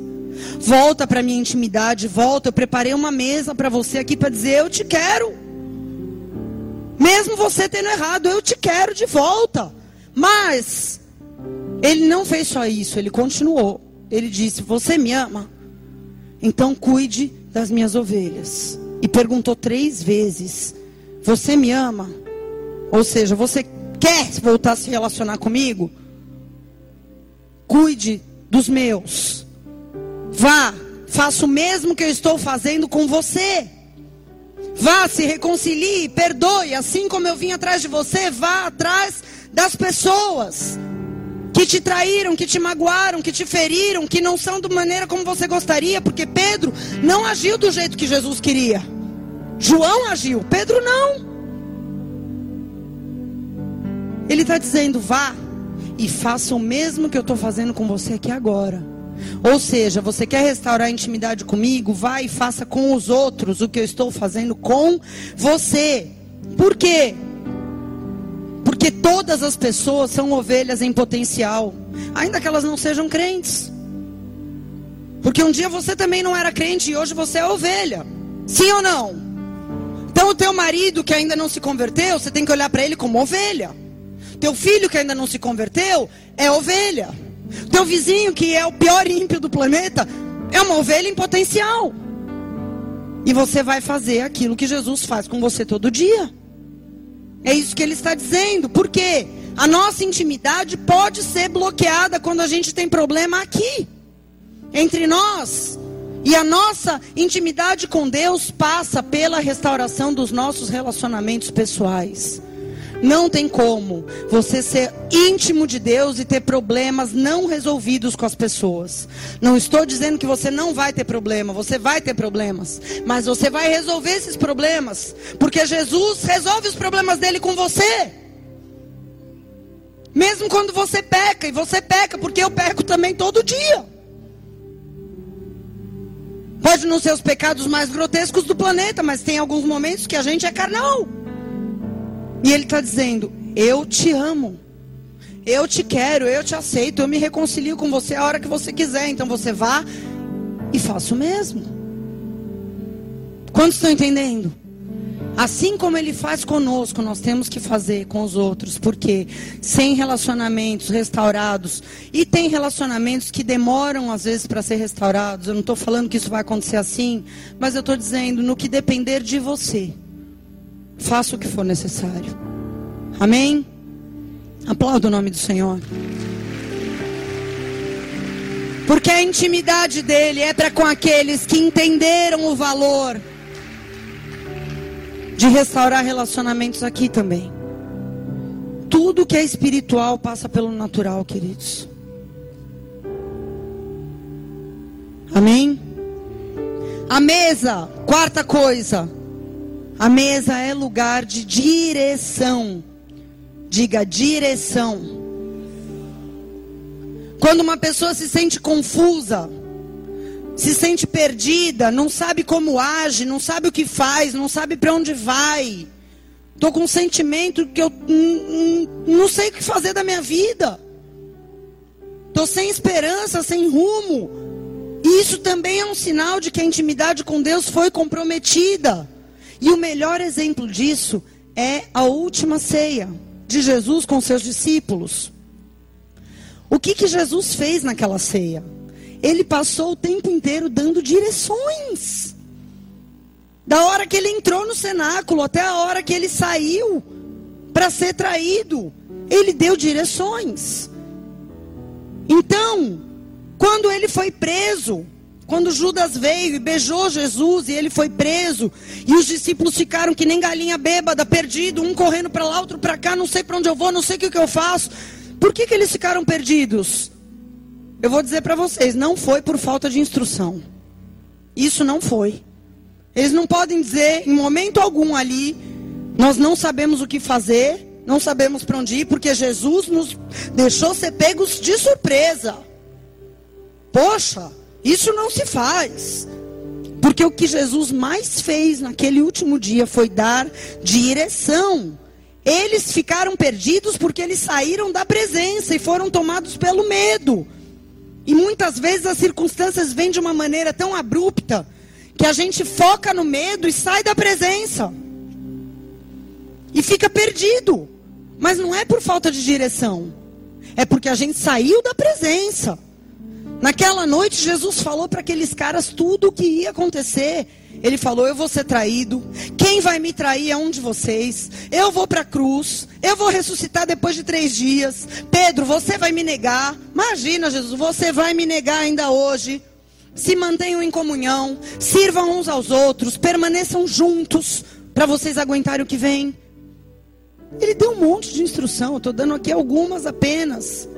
Volta para minha intimidade, volta. Eu preparei uma mesa para você aqui para dizer eu te quero. Mesmo você tendo errado, eu te quero de volta. Mas ele não fez só isso, ele continuou. Ele disse: "Você me ama? Então cuide das minhas ovelhas." E perguntou três vezes: "Você me ama?" Ou seja, você quer voltar a se relacionar comigo? Cuide dos meus. Vá, faça o mesmo que eu estou fazendo com você. Vá, se reconcilie, perdoe, assim como eu vim atrás de você, vá atrás das pessoas que te traíram, que te magoaram, que te feriram, que não são da maneira como você gostaria, porque Pedro não agiu do jeito que Jesus queria. João agiu, Pedro não. Ele está dizendo: vá e faça o mesmo que eu estou fazendo com você aqui agora. Ou seja, você quer restaurar a intimidade comigo? Vá e faça com os outros o que eu estou fazendo com você. Por quê? Porque todas as pessoas são ovelhas em potencial, ainda que elas não sejam crentes. Porque um dia você também não era crente e hoje você é ovelha. Sim ou não? Então o teu marido que ainda não se converteu, você tem que olhar para ele como ovelha. Teu filho que ainda não se converteu é ovelha. Teu vizinho que é o pior ímpio do planeta é uma ovelha em potencial. E você vai fazer aquilo que Jesus faz com você todo dia. É isso que ele está dizendo. Por quê? A nossa intimidade pode ser bloqueada quando a gente tem problema aqui, entre nós. E a nossa intimidade com Deus passa pela restauração dos nossos relacionamentos pessoais. Não tem como você ser íntimo de Deus e ter problemas não resolvidos com as pessoas. Não estou dizendo que você não vai ter problema, você vai ter problemas, mas você vai resolver esses problemas, porque Jesus resolve os problemas dele com você. Mesmo quando você peca, e você peca, porque eu peco também todo dia. Pode não ser os pecados mais grotescos do planeta, mas tem alguns momentos que a gente é carnal. E ele está dizendo: Eu te amo. Eu te quero, eu te aceito, eu me reconcilio com você a hora que você quiser. Então você vá e faça o mesmo. Quantos estão entendendo? Assim como ele faz conosco, nós temos que fazer com os outros, porque sem relacionamentos restaurados, e tem relacionamentos que demoram às vezes para ser restaurados, eu não estou falando que isso vai acontecer assim, mas eu estou dizendo, no que depender de você, faça o que for necessário. Amém? Aplauda o nome do Senhor. Porque a intimidade dele é para com aqueles que entenderam o valor de restaurar relacionamentos aqui também. Tudo que é espiritual passa pelo natural, queridos. Amém? A mesa, quarta coisa. A mesa é lugar de direção. Diga direção. Quando uma pessoa se sente confusa, se sente perdida, não sabe como age, não sabe o que faz, não sabe para onde vai. Estou com um sentimento que eu não sei o que fazer da minha vida. Estou sem esperança, sem rumo. E isso também é um sinal de que a intimidade com Deus foi comprometida. E o melhor exemplo disso é a última ceia de Jesus com seus discípulos. O que, que Jesus fez naquela ceia? ele passou o tempo inteiro dando direções. Da hora que ele entrou no cenáculo até a hora que ele saiu para ser traído, ele deu direções. Então, quando ele foi preso, quando Judas veio e beijou Jesus e ele foi preso, e os discípulos ficaram que nem galinha bêbada, perdido, um correndo para lá, outro para cá, não sei para onde eu vou, não sei o que, que eu faço. Por que, que eles ficaram perdidos? Eu vou dizer para vocês, não foi por falta de instrução. Isso não foi. Eles não podem dizer em momento algum ali, nós não sabemos o que fazer, não sabemos para onde ir, porque Jesus nos deixou ser pegos de surpresa. Poxa, isso não se faz. Porque o que Jesus mais fez naquele último dia foi dar direção. Eles ficaram perdidos porque eles saíram da presença e foram tomados pelo medo. E muitas vezes as circunstâncias vêm de uma maneira tão abrupta que a gente foca no medo e sai da presença. E fica perdido. Mas não é por falta de direção. É porque a gente saiu da presença. Naquela noite, Jesus falou para aqueles caras tudo o que ia acontecer. Ele falou: Eu vou ser traído. Quem vai me trair é um de vocês. Eu vou para a cruz. Eu vou ressuscitar depois de três dias. Pedro, você vai me negar. Imagina, Jesus, você vai me negar ainda hoje. Se mantenham em comunhão. Sirvam uns aos outros. Permaneçam juntos. Para vocês aguentarem o que vem. Ele deu um monte de instrução. Eu estou dando aqui algumas apenas.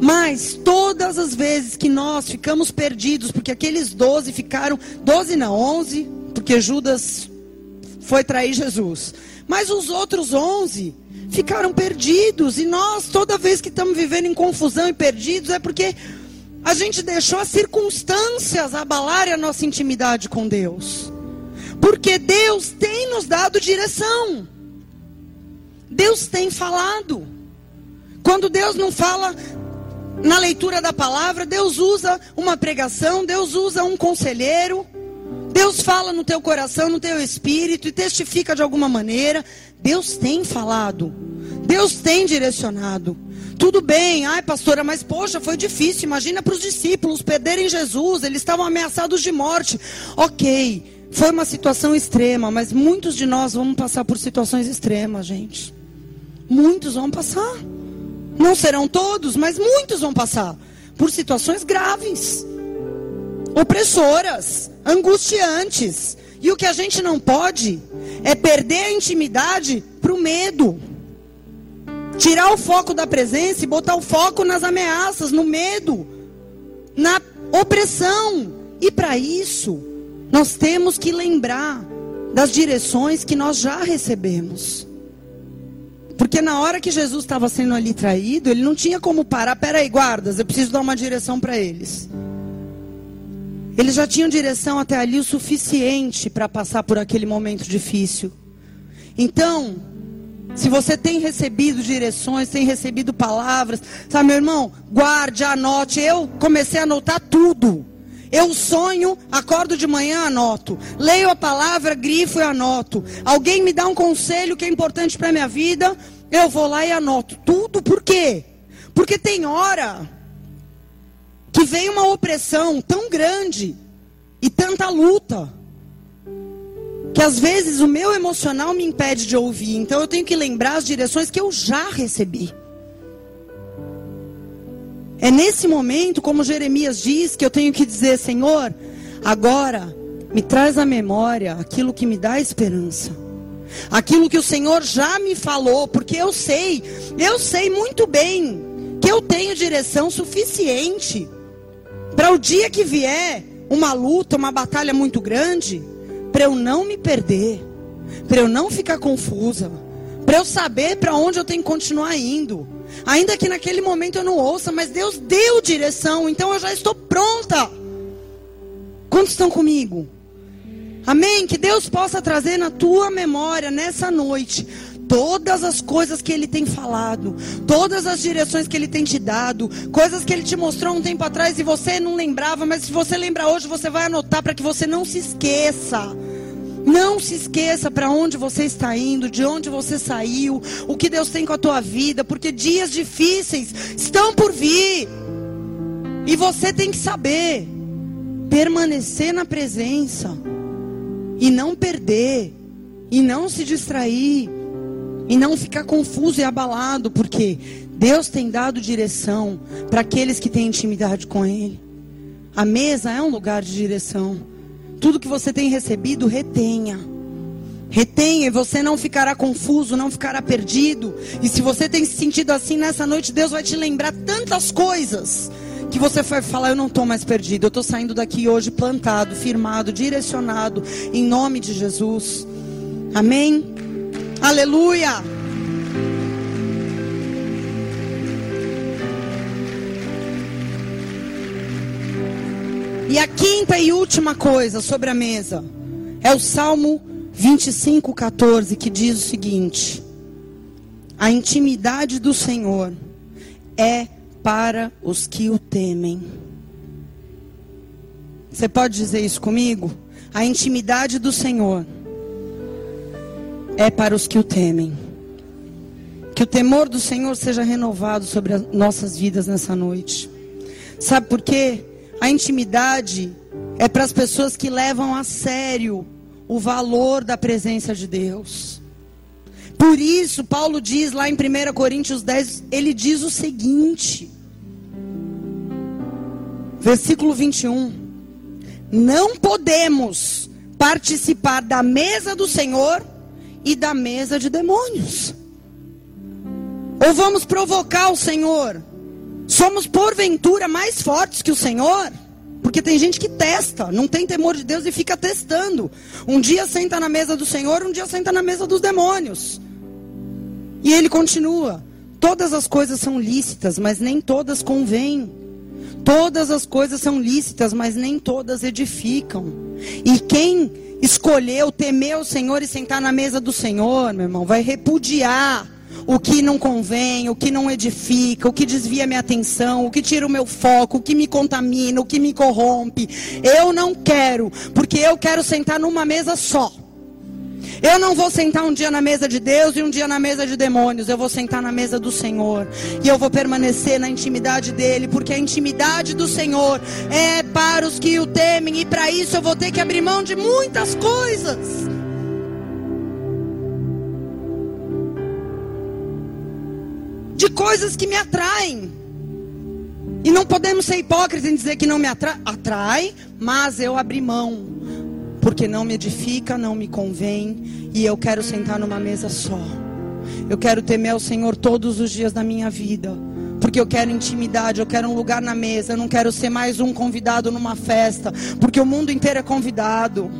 Mas todas as vezes que nós ficamos perdidos, porque aqueles doze ficaram, doze não, onze, porque Judas foi trair Jesus. Mas os outros onze ficaram perdidos. E nós, toda vez que estamos vivendo em confusão e perdidos, é porque a gente deixou as circunstâncias abalarem a nossa intimidade com Deus. Porque Deus tem nos dado direção. Deus tem falado. Quando Deus não fala, na leitura da palavra, Deus usa uma pregação, Deus usa um conselheiro, Deus fala no teu coração, no teu espírito e testifica de alguma maneira. Deus tem falado, Deus tem direcionado. Tudo bem, ai pastora, mas poxa, foi difícil. Imagina para os discípulos perderem Jesus, eles estavam ameaçados de morte. Ok, foi uma situação extrema, mas muitos de nós vamos passar por situações extremas, gente. Muitos vão passar. Não serão todos, mas muitos vão passar por situações graves, opressoras, angustiantes. E o que a gente não pode é perder a intimidade para o medo. Tirar o foco da presença e botar o foco nas ameaças, no medo, na opressão. E para isso, nós temos que lembrar das direções que nós já recebemos. Porque na hora que Jesus estava sendo ali traído, ele não tinha como parar. Peraí, guardas, eu preciso dar uma direção para eles. Eles já tinham direção até ali o suficiente para passar por aquele momento difícil. Então, Se você tem recebido direções, tem recebido palavras, sabe, meu irmão, guarde, anote. Eu comecei a anotar tudo. Eu sonho, acordo de manhã, anoto. Leio a palavra, grifo e anoto. Alguém me dá um conselho que é importante para minha vida, eu vou lá e anoto. Tudo por quê? Porque tem hora que vem uma opressão tão grande e tanta luta que às vezes o meu emocional me impede de ouvir. Então eu tenho que lembrar as direções que eu já recebi. É nesse momento, como Jeremias diz, que eu tenho que dizer: Senhor, agora me traz à memória aquilo que me dá esperança. Aquilo que o Senhor já me falou, porque eu sei, eu sei muito bem que eu tenho direção suficiente para o dia que vier uma luta, uma batalha muito grande, para eu não me perder, para eu não ficar confusa, para eu saber para onde eu tenho que continuar indo. Ainda que naquele momento eu não ouça, mas Deus deu direção, então eu já estou pronta. Quantos estão comigo? Amém? Que Deus possa trazer na tua memória nessa noite todas as coisas que Ele tem falado, todas as direções que Ele tem te dado, coisas que Ele te mostrou um tempo atrás e você não lembrava, mas se você lembrar hoje, você vai anotar para que você não se esqueça. Não se esqueça para onde você está indo, de onde você saiu, o que Deus tem com a tua vida, porque dias difíceis estão por vir. E você tem que saber permanecer na presença e não perder e não se distrair e não ficar confuso e abalado, porque Deus tem dado direção para aqueles que têm intimidade com Ele. A mesa é um lugar de direção. Tudo que você tem recebido, retenha. Retenha e você não ficará confuso, não ficará perdido. E se você tem se sentido assim nessa noite, Deus vai te lembrar tantas coisas que você vai falar: Eu não estou mais perdido, eu estou saindo daqui hoje plantado, firmado, direcionado, em nome de Jesus. Amém? Aleluia. E a quinta e última coisa sobre a mesa é o Salmo 25, 14, que diz o seguinte: A intimidade do Senhor é para os que o temem. Você pode dizer isso comigo? A intimidade do Senhor é para os que o temem. Que o temor do Senhor seja renovado sobre as nossas vidas nessa noite. Sabe por quê? A intimidade é para as pessoas que levam a sério o valor da presença de Deus. Por isso, Paulo diz lá em 1 Coríntios 10, ele diz o seguinte: versículo 21. Não podemos participar da mesa do Senhor e da mesa de demônios. Ou vamos provocar o Senhor? Somos porventura mais fortes que o Senhor? Porque tem gente que testa, não tem temor de Deus e fica testando. Um dia senta na mesa do Senhor, um dia senta na mesa dos demônios. E ele continua: Todas as coisas são lícitas, mas nem todas convêm. Todas as coisas são lícitas, mas nem todas edificam. E quem escolheu temer o Senhor e sentar na mesa do Senhor, meu irmão, vai repudiar o que não convém, o que não edifica, o que desvia minha atenção, o que tira o meu foco, o que me contamina, o que me corrompe. Eu não quero, porque eu quero sentar numa mesa só. Eu não vou sentar um dia na mesa de Deus e um dia na mesa de demônios. Eu vou sentar na mesa do Senhor. E eu vou permanecer na intimidade dele. Porque a intimidade do Senhor é para os que o temem. E para isso eu vou ter que abrir mão de muitas coisas. De coisas que me atraem. E não podemos ser hipócritas em dizer que não me atrai, atrai mas eu abri mão porque não me edifica, não me convém, e eu quero sentar numa mesa só. Eu quero temer ao Senhor todos os dias da minha vida, porque eu quero intimidade, eu quero um lugar na mesa, eu não quero ser mais um convidado numa festa, porque o mundo inteiro é convidado.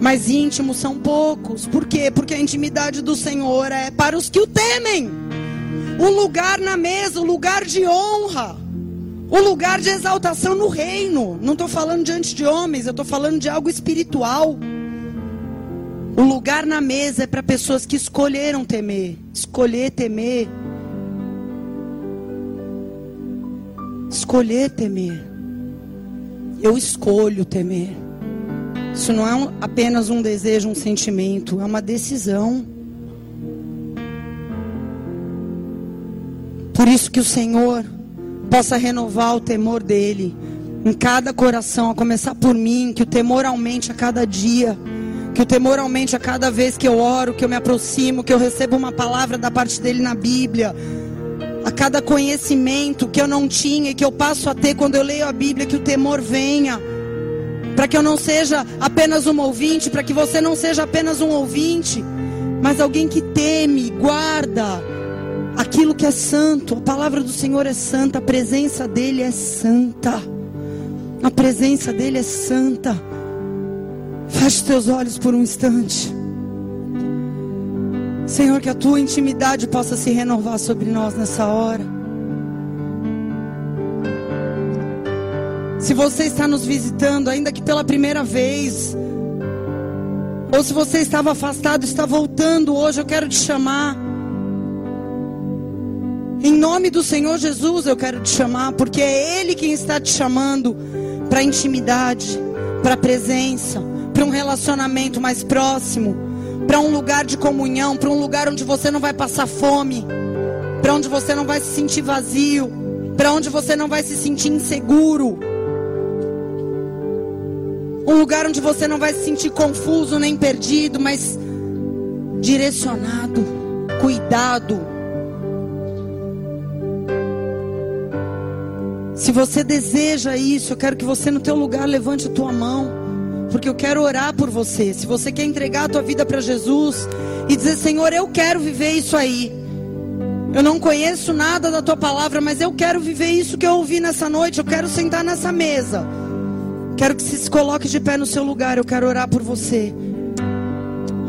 Mas íntimos são poucos. Por quê? Porque a intimidade do Senhor é para os que o temem. Um lugar na mesa, um lugar de honra. O lugar de exaltação no reino. Não estou falando diante de homens, eu estou falando de algo espiritual. O lugar na mesa é para pessoas que escolheram temer. Escolher temer. Escolher temer. Eu escolho temer. Isso não é um, apenas um desejo, um sentimento, é uma decisão. Por isso que o Senhor possa renovar o temor dele em cada coração, a começar por mim, que o temor aumente a cada dia. Que o temor aumente a cada vez que eu oro, que eu me aproximo, que eu recebo uma palavra da parte dele na Bíblia. A cada conhecimento que eu não tinha e que eu passo a ter quando eu leio a Bíblia, que o temor venha. Para que eu não seja apenas um ouvinte, para que você não seja apenas um ouvinte, mas alguém que teme, guarda aquilo que é santo. A palavra do Senhor é santa, a presença dele é santa. A presença dele é santa. Feche teus olhos por um instante. Senhor, que a tua intimidade possa se renovar sobre nós nessa hora. Se você está nos visitando, ainda que pela primeira vez, ou se você estava afastado, está voltando hoje, eu quero te chamar. Em nome do Senhor Jesus, eu quero te chamar, porque é Ele quem está te chamando para intimidade, para presença para um relacionamento mais próximo, para um lugar de comunhão, para um lugar onde você não vai passar fome, para onde você não vai se sentir vazio, para onde você não vai se sentir inseguro. Um lugar onde você não vai se sentir confuso nem perdido, mas direcionado, cuidado. Se você deseja isso, eu quero que você no teu lugar levante a tua mão porque eu quero orar por você. Se você quer entregar a tua vida para Jesus e dizer, Senhor, eu quero viver isso aí. Eu não conheço nada da tua palavra, mas eu quero viver isso que eu ouvi nessa noite. Eu quero sentar nessa mesa. Quero que você se coloque de pé no seu lugar. Eu quero orar por você.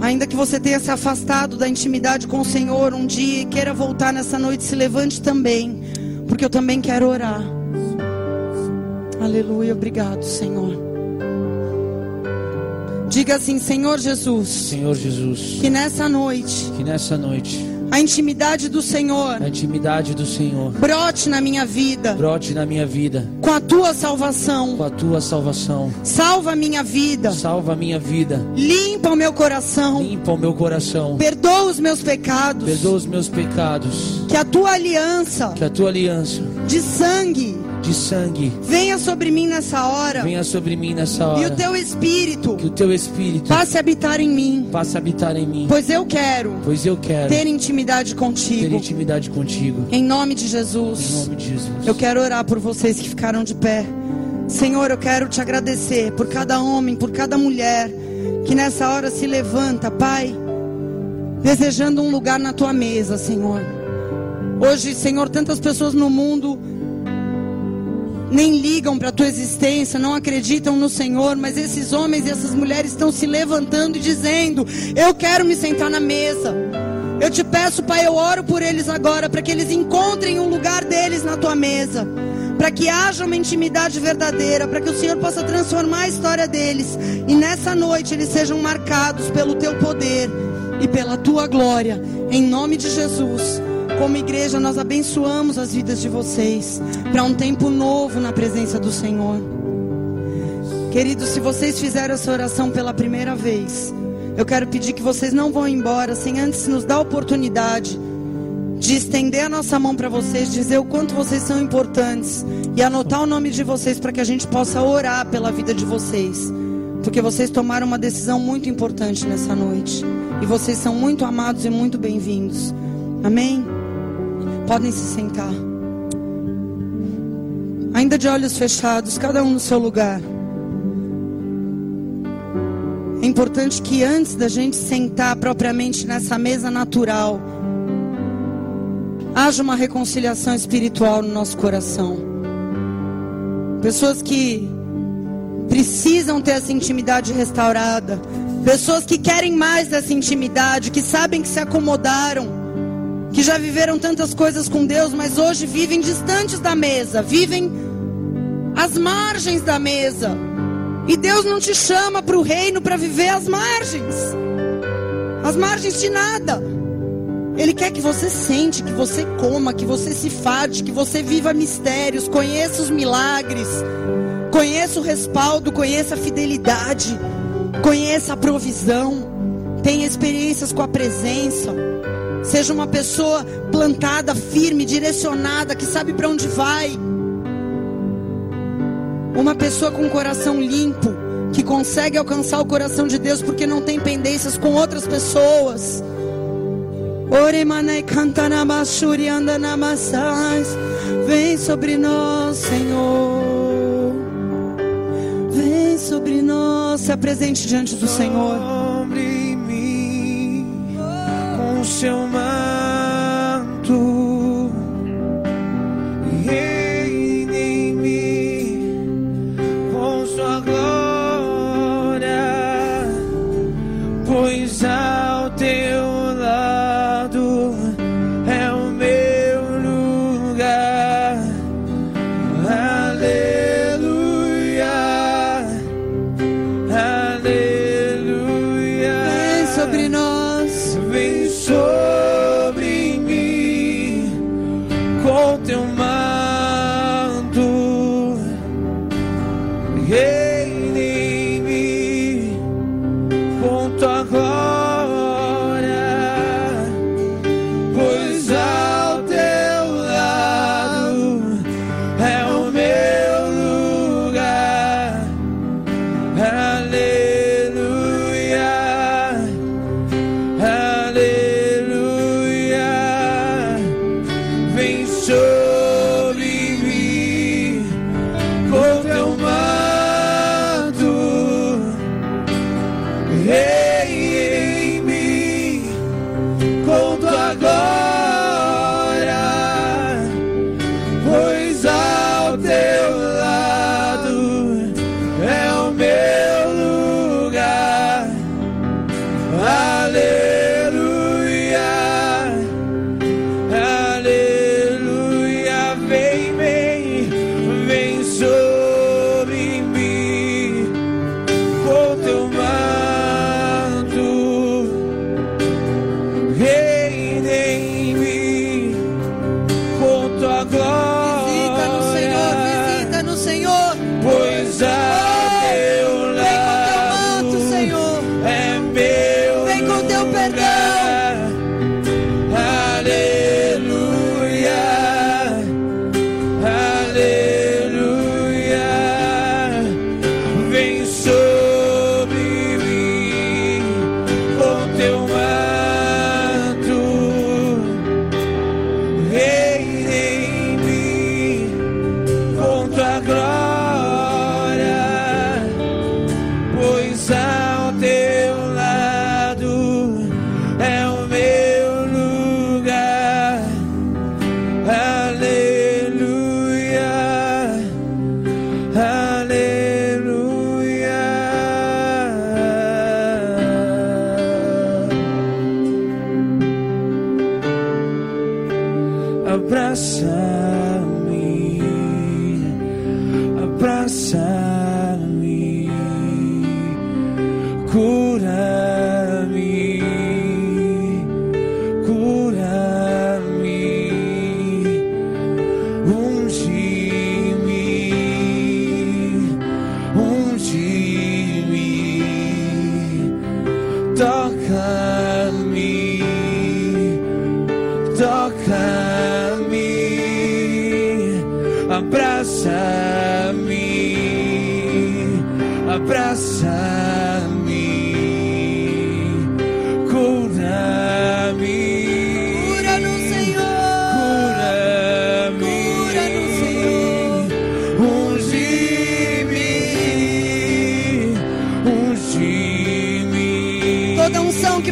Ainda que você tenha se afastado da intimidade com o Senhor um dia e queira voltar nessa noite, se levante também, porque eu também quero orar. Aleluia, obrigado, Senhor. Diga assim, Senhor Jesus. Senhor Jesus. Que nessa noite. Que nessa noite. A intimidade do Senhor. A intimidade do Senhor. Brote na minha vida. Brote na minha vida. Com a tua salvação. Com a tua salvação. Salva a minha vida. Salva a minha vida. Limpa o meu coração. Limpa o meu coração. Perdoa os meus pecados. Perdoa os meus pecados. Que a tua aliança. Que a tua aliança. De sangue de sangue. Venha sobre mim nessa hora. Venha sobre mim nessa hora. E o teu espírito. Que o teu espírito passe a habitar em mim. Passe a habitar em mim. Pois eu quero. Pois eu quero ter intimidade contigo. Ter intimidade contigo. Em nome de Jesus. Em nome de Jesus. Eu quero orar por vocês que ficaram de pé. Senhor, eu quero te agradecer por cada homem, por cada mulher que nessa hora se levanta, Pai, desejando um lugar na tua mesa, Senhor. Hoje, Senhor, tantas pessoas no mundo nem ligam para a tua existência, não acreditam no Senhor, mas esses homens e essas mulheres estão se levantando e dizendo: Eu quero me sentar na mesa. Eu te peço, Pai, eu oro por eles agora, para que eles encontrem um lugar deles na tua mesa, para que haja uma intimidade verdadeira, para que o Senhor possa transformar a história deles e nessa noite eles sejam marcados pelo teu poder e pela tua glória, em nome de Jesus. Como igreja, nós abençoamos as vidas de vocês para um tempo novo na presença do Senhor. Queridos, se vocês fizeram essa oração pela primeira vez, eu quero pedir que vocês não vão embora sem antes nos dar a oportunidade de estender a nossa mão para vocês, dizer o quanto vocês são importantes e anotar o nome de vocês para que a gente possa orar pela vida de vocês. Porque vocês tomaram uma decisão muito importante nessa noite. E vocês são muito amados e muito bem-vindos. Amém? Podem se sentar. Ainda de olhos fechados, cada um no seu lugar. É importante que antes da gente sentar propriamente nessa mesa natural, haja uma reconciliação espiritual no nosso coração. Pessoas que precisam ter essa intimidade restaurada, pessoas que querem mais dessa intimidade, que sabem que se acomodaram que já viveram tantas coisas com Deus, mas hoje vivem distantes da mesa, vivem às margens da mesa. E Deus não te chama para o reino para viver às margens. às margens de nada. Ele quer que você sente, que você coma, que você se fade, que você viva mistérios, conheça os milagres, conheça o respaldo, conheça a fidelidade, conheça a provisão, tenha experiências com a presença. Seja uma pessoa plantada, firme, direcionada, que sabe para onde vai. Uma pessoa com o coração limpo, que consegue alcançar o coração de Deus porque não tem pendências com outras pessoas. Vem sobre nós, Senhor. Vem sobre nós. Se apresente diante do Senhor. Seu manto.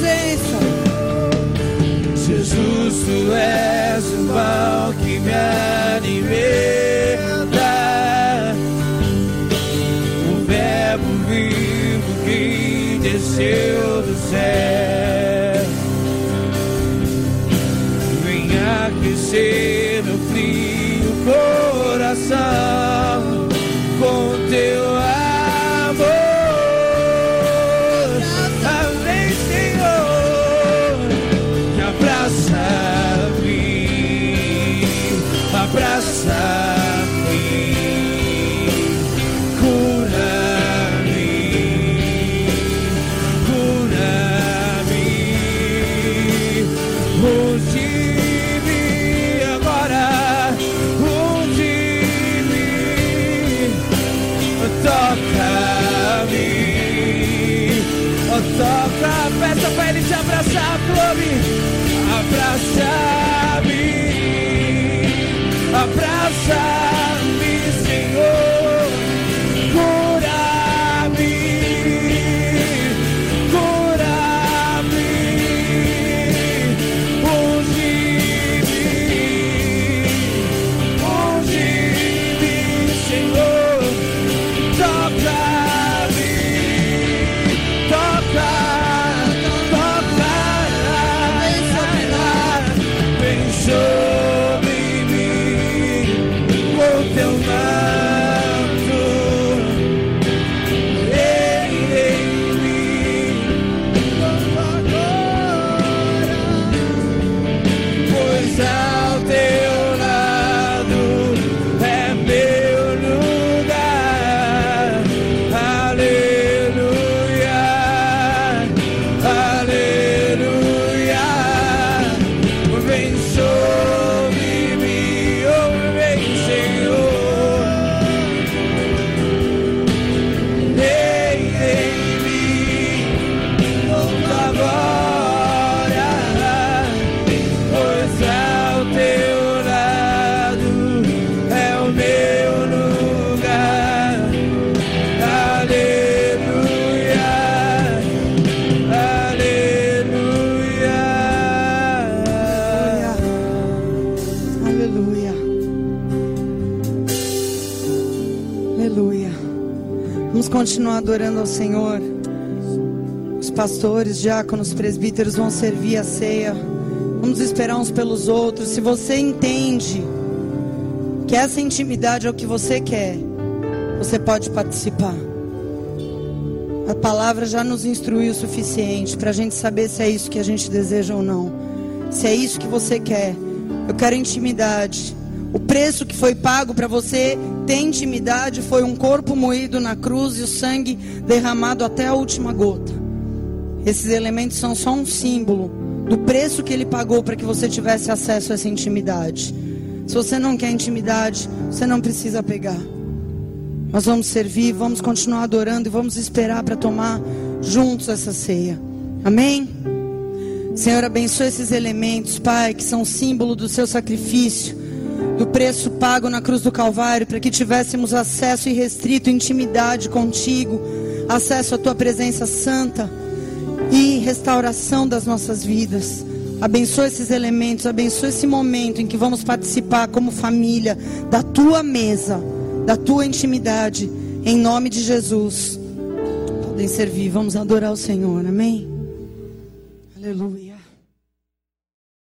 presença. Jesus, tu és o pão que me alimenta. O verbo vivo que desceu do céu. Venha aquecer continuar adorando ao Senhor. Os pastores, diáconos, presbíteros vão servir a ceia. Vamos esperar uns pelos outros. Se você entende que essa intimidade é o que você quer, você pode participar. A palavra já nos instruiu o suficiente para a gente saber se é isso que a gente deseja ou não. Se é isso que você quer. Eu quero intimidade. O preço que foi pago para você ter intimidade foi um corpo moído na cruz e o sangue derramado até a última gota. Esses elementos são só um símbolo do preço que ele pagou para que você tivesse acesso a essa intimidade. Se você não quer intimidade, você não precisa pegar. Nós vamos servir, vamos continuar adorando e vamos esperar para tomar juntos essa ceia. Amém? Senhor, abençoe esses elementos, Pai, que são símbolo do seu sacrifício, do preço pago na cruz do Calvário, para que tivéssemos acesso irrestrito, intimidade contigo, acesso à tua presença santa e restauração das nossas vidas. Abençoa esses elementos, abençoa esse momento em que vamos participar como família da tua mesa, da tua intimidade, em nome de Jesus. Podem servir, vamos adorar o Senhor, amém? Aleluia.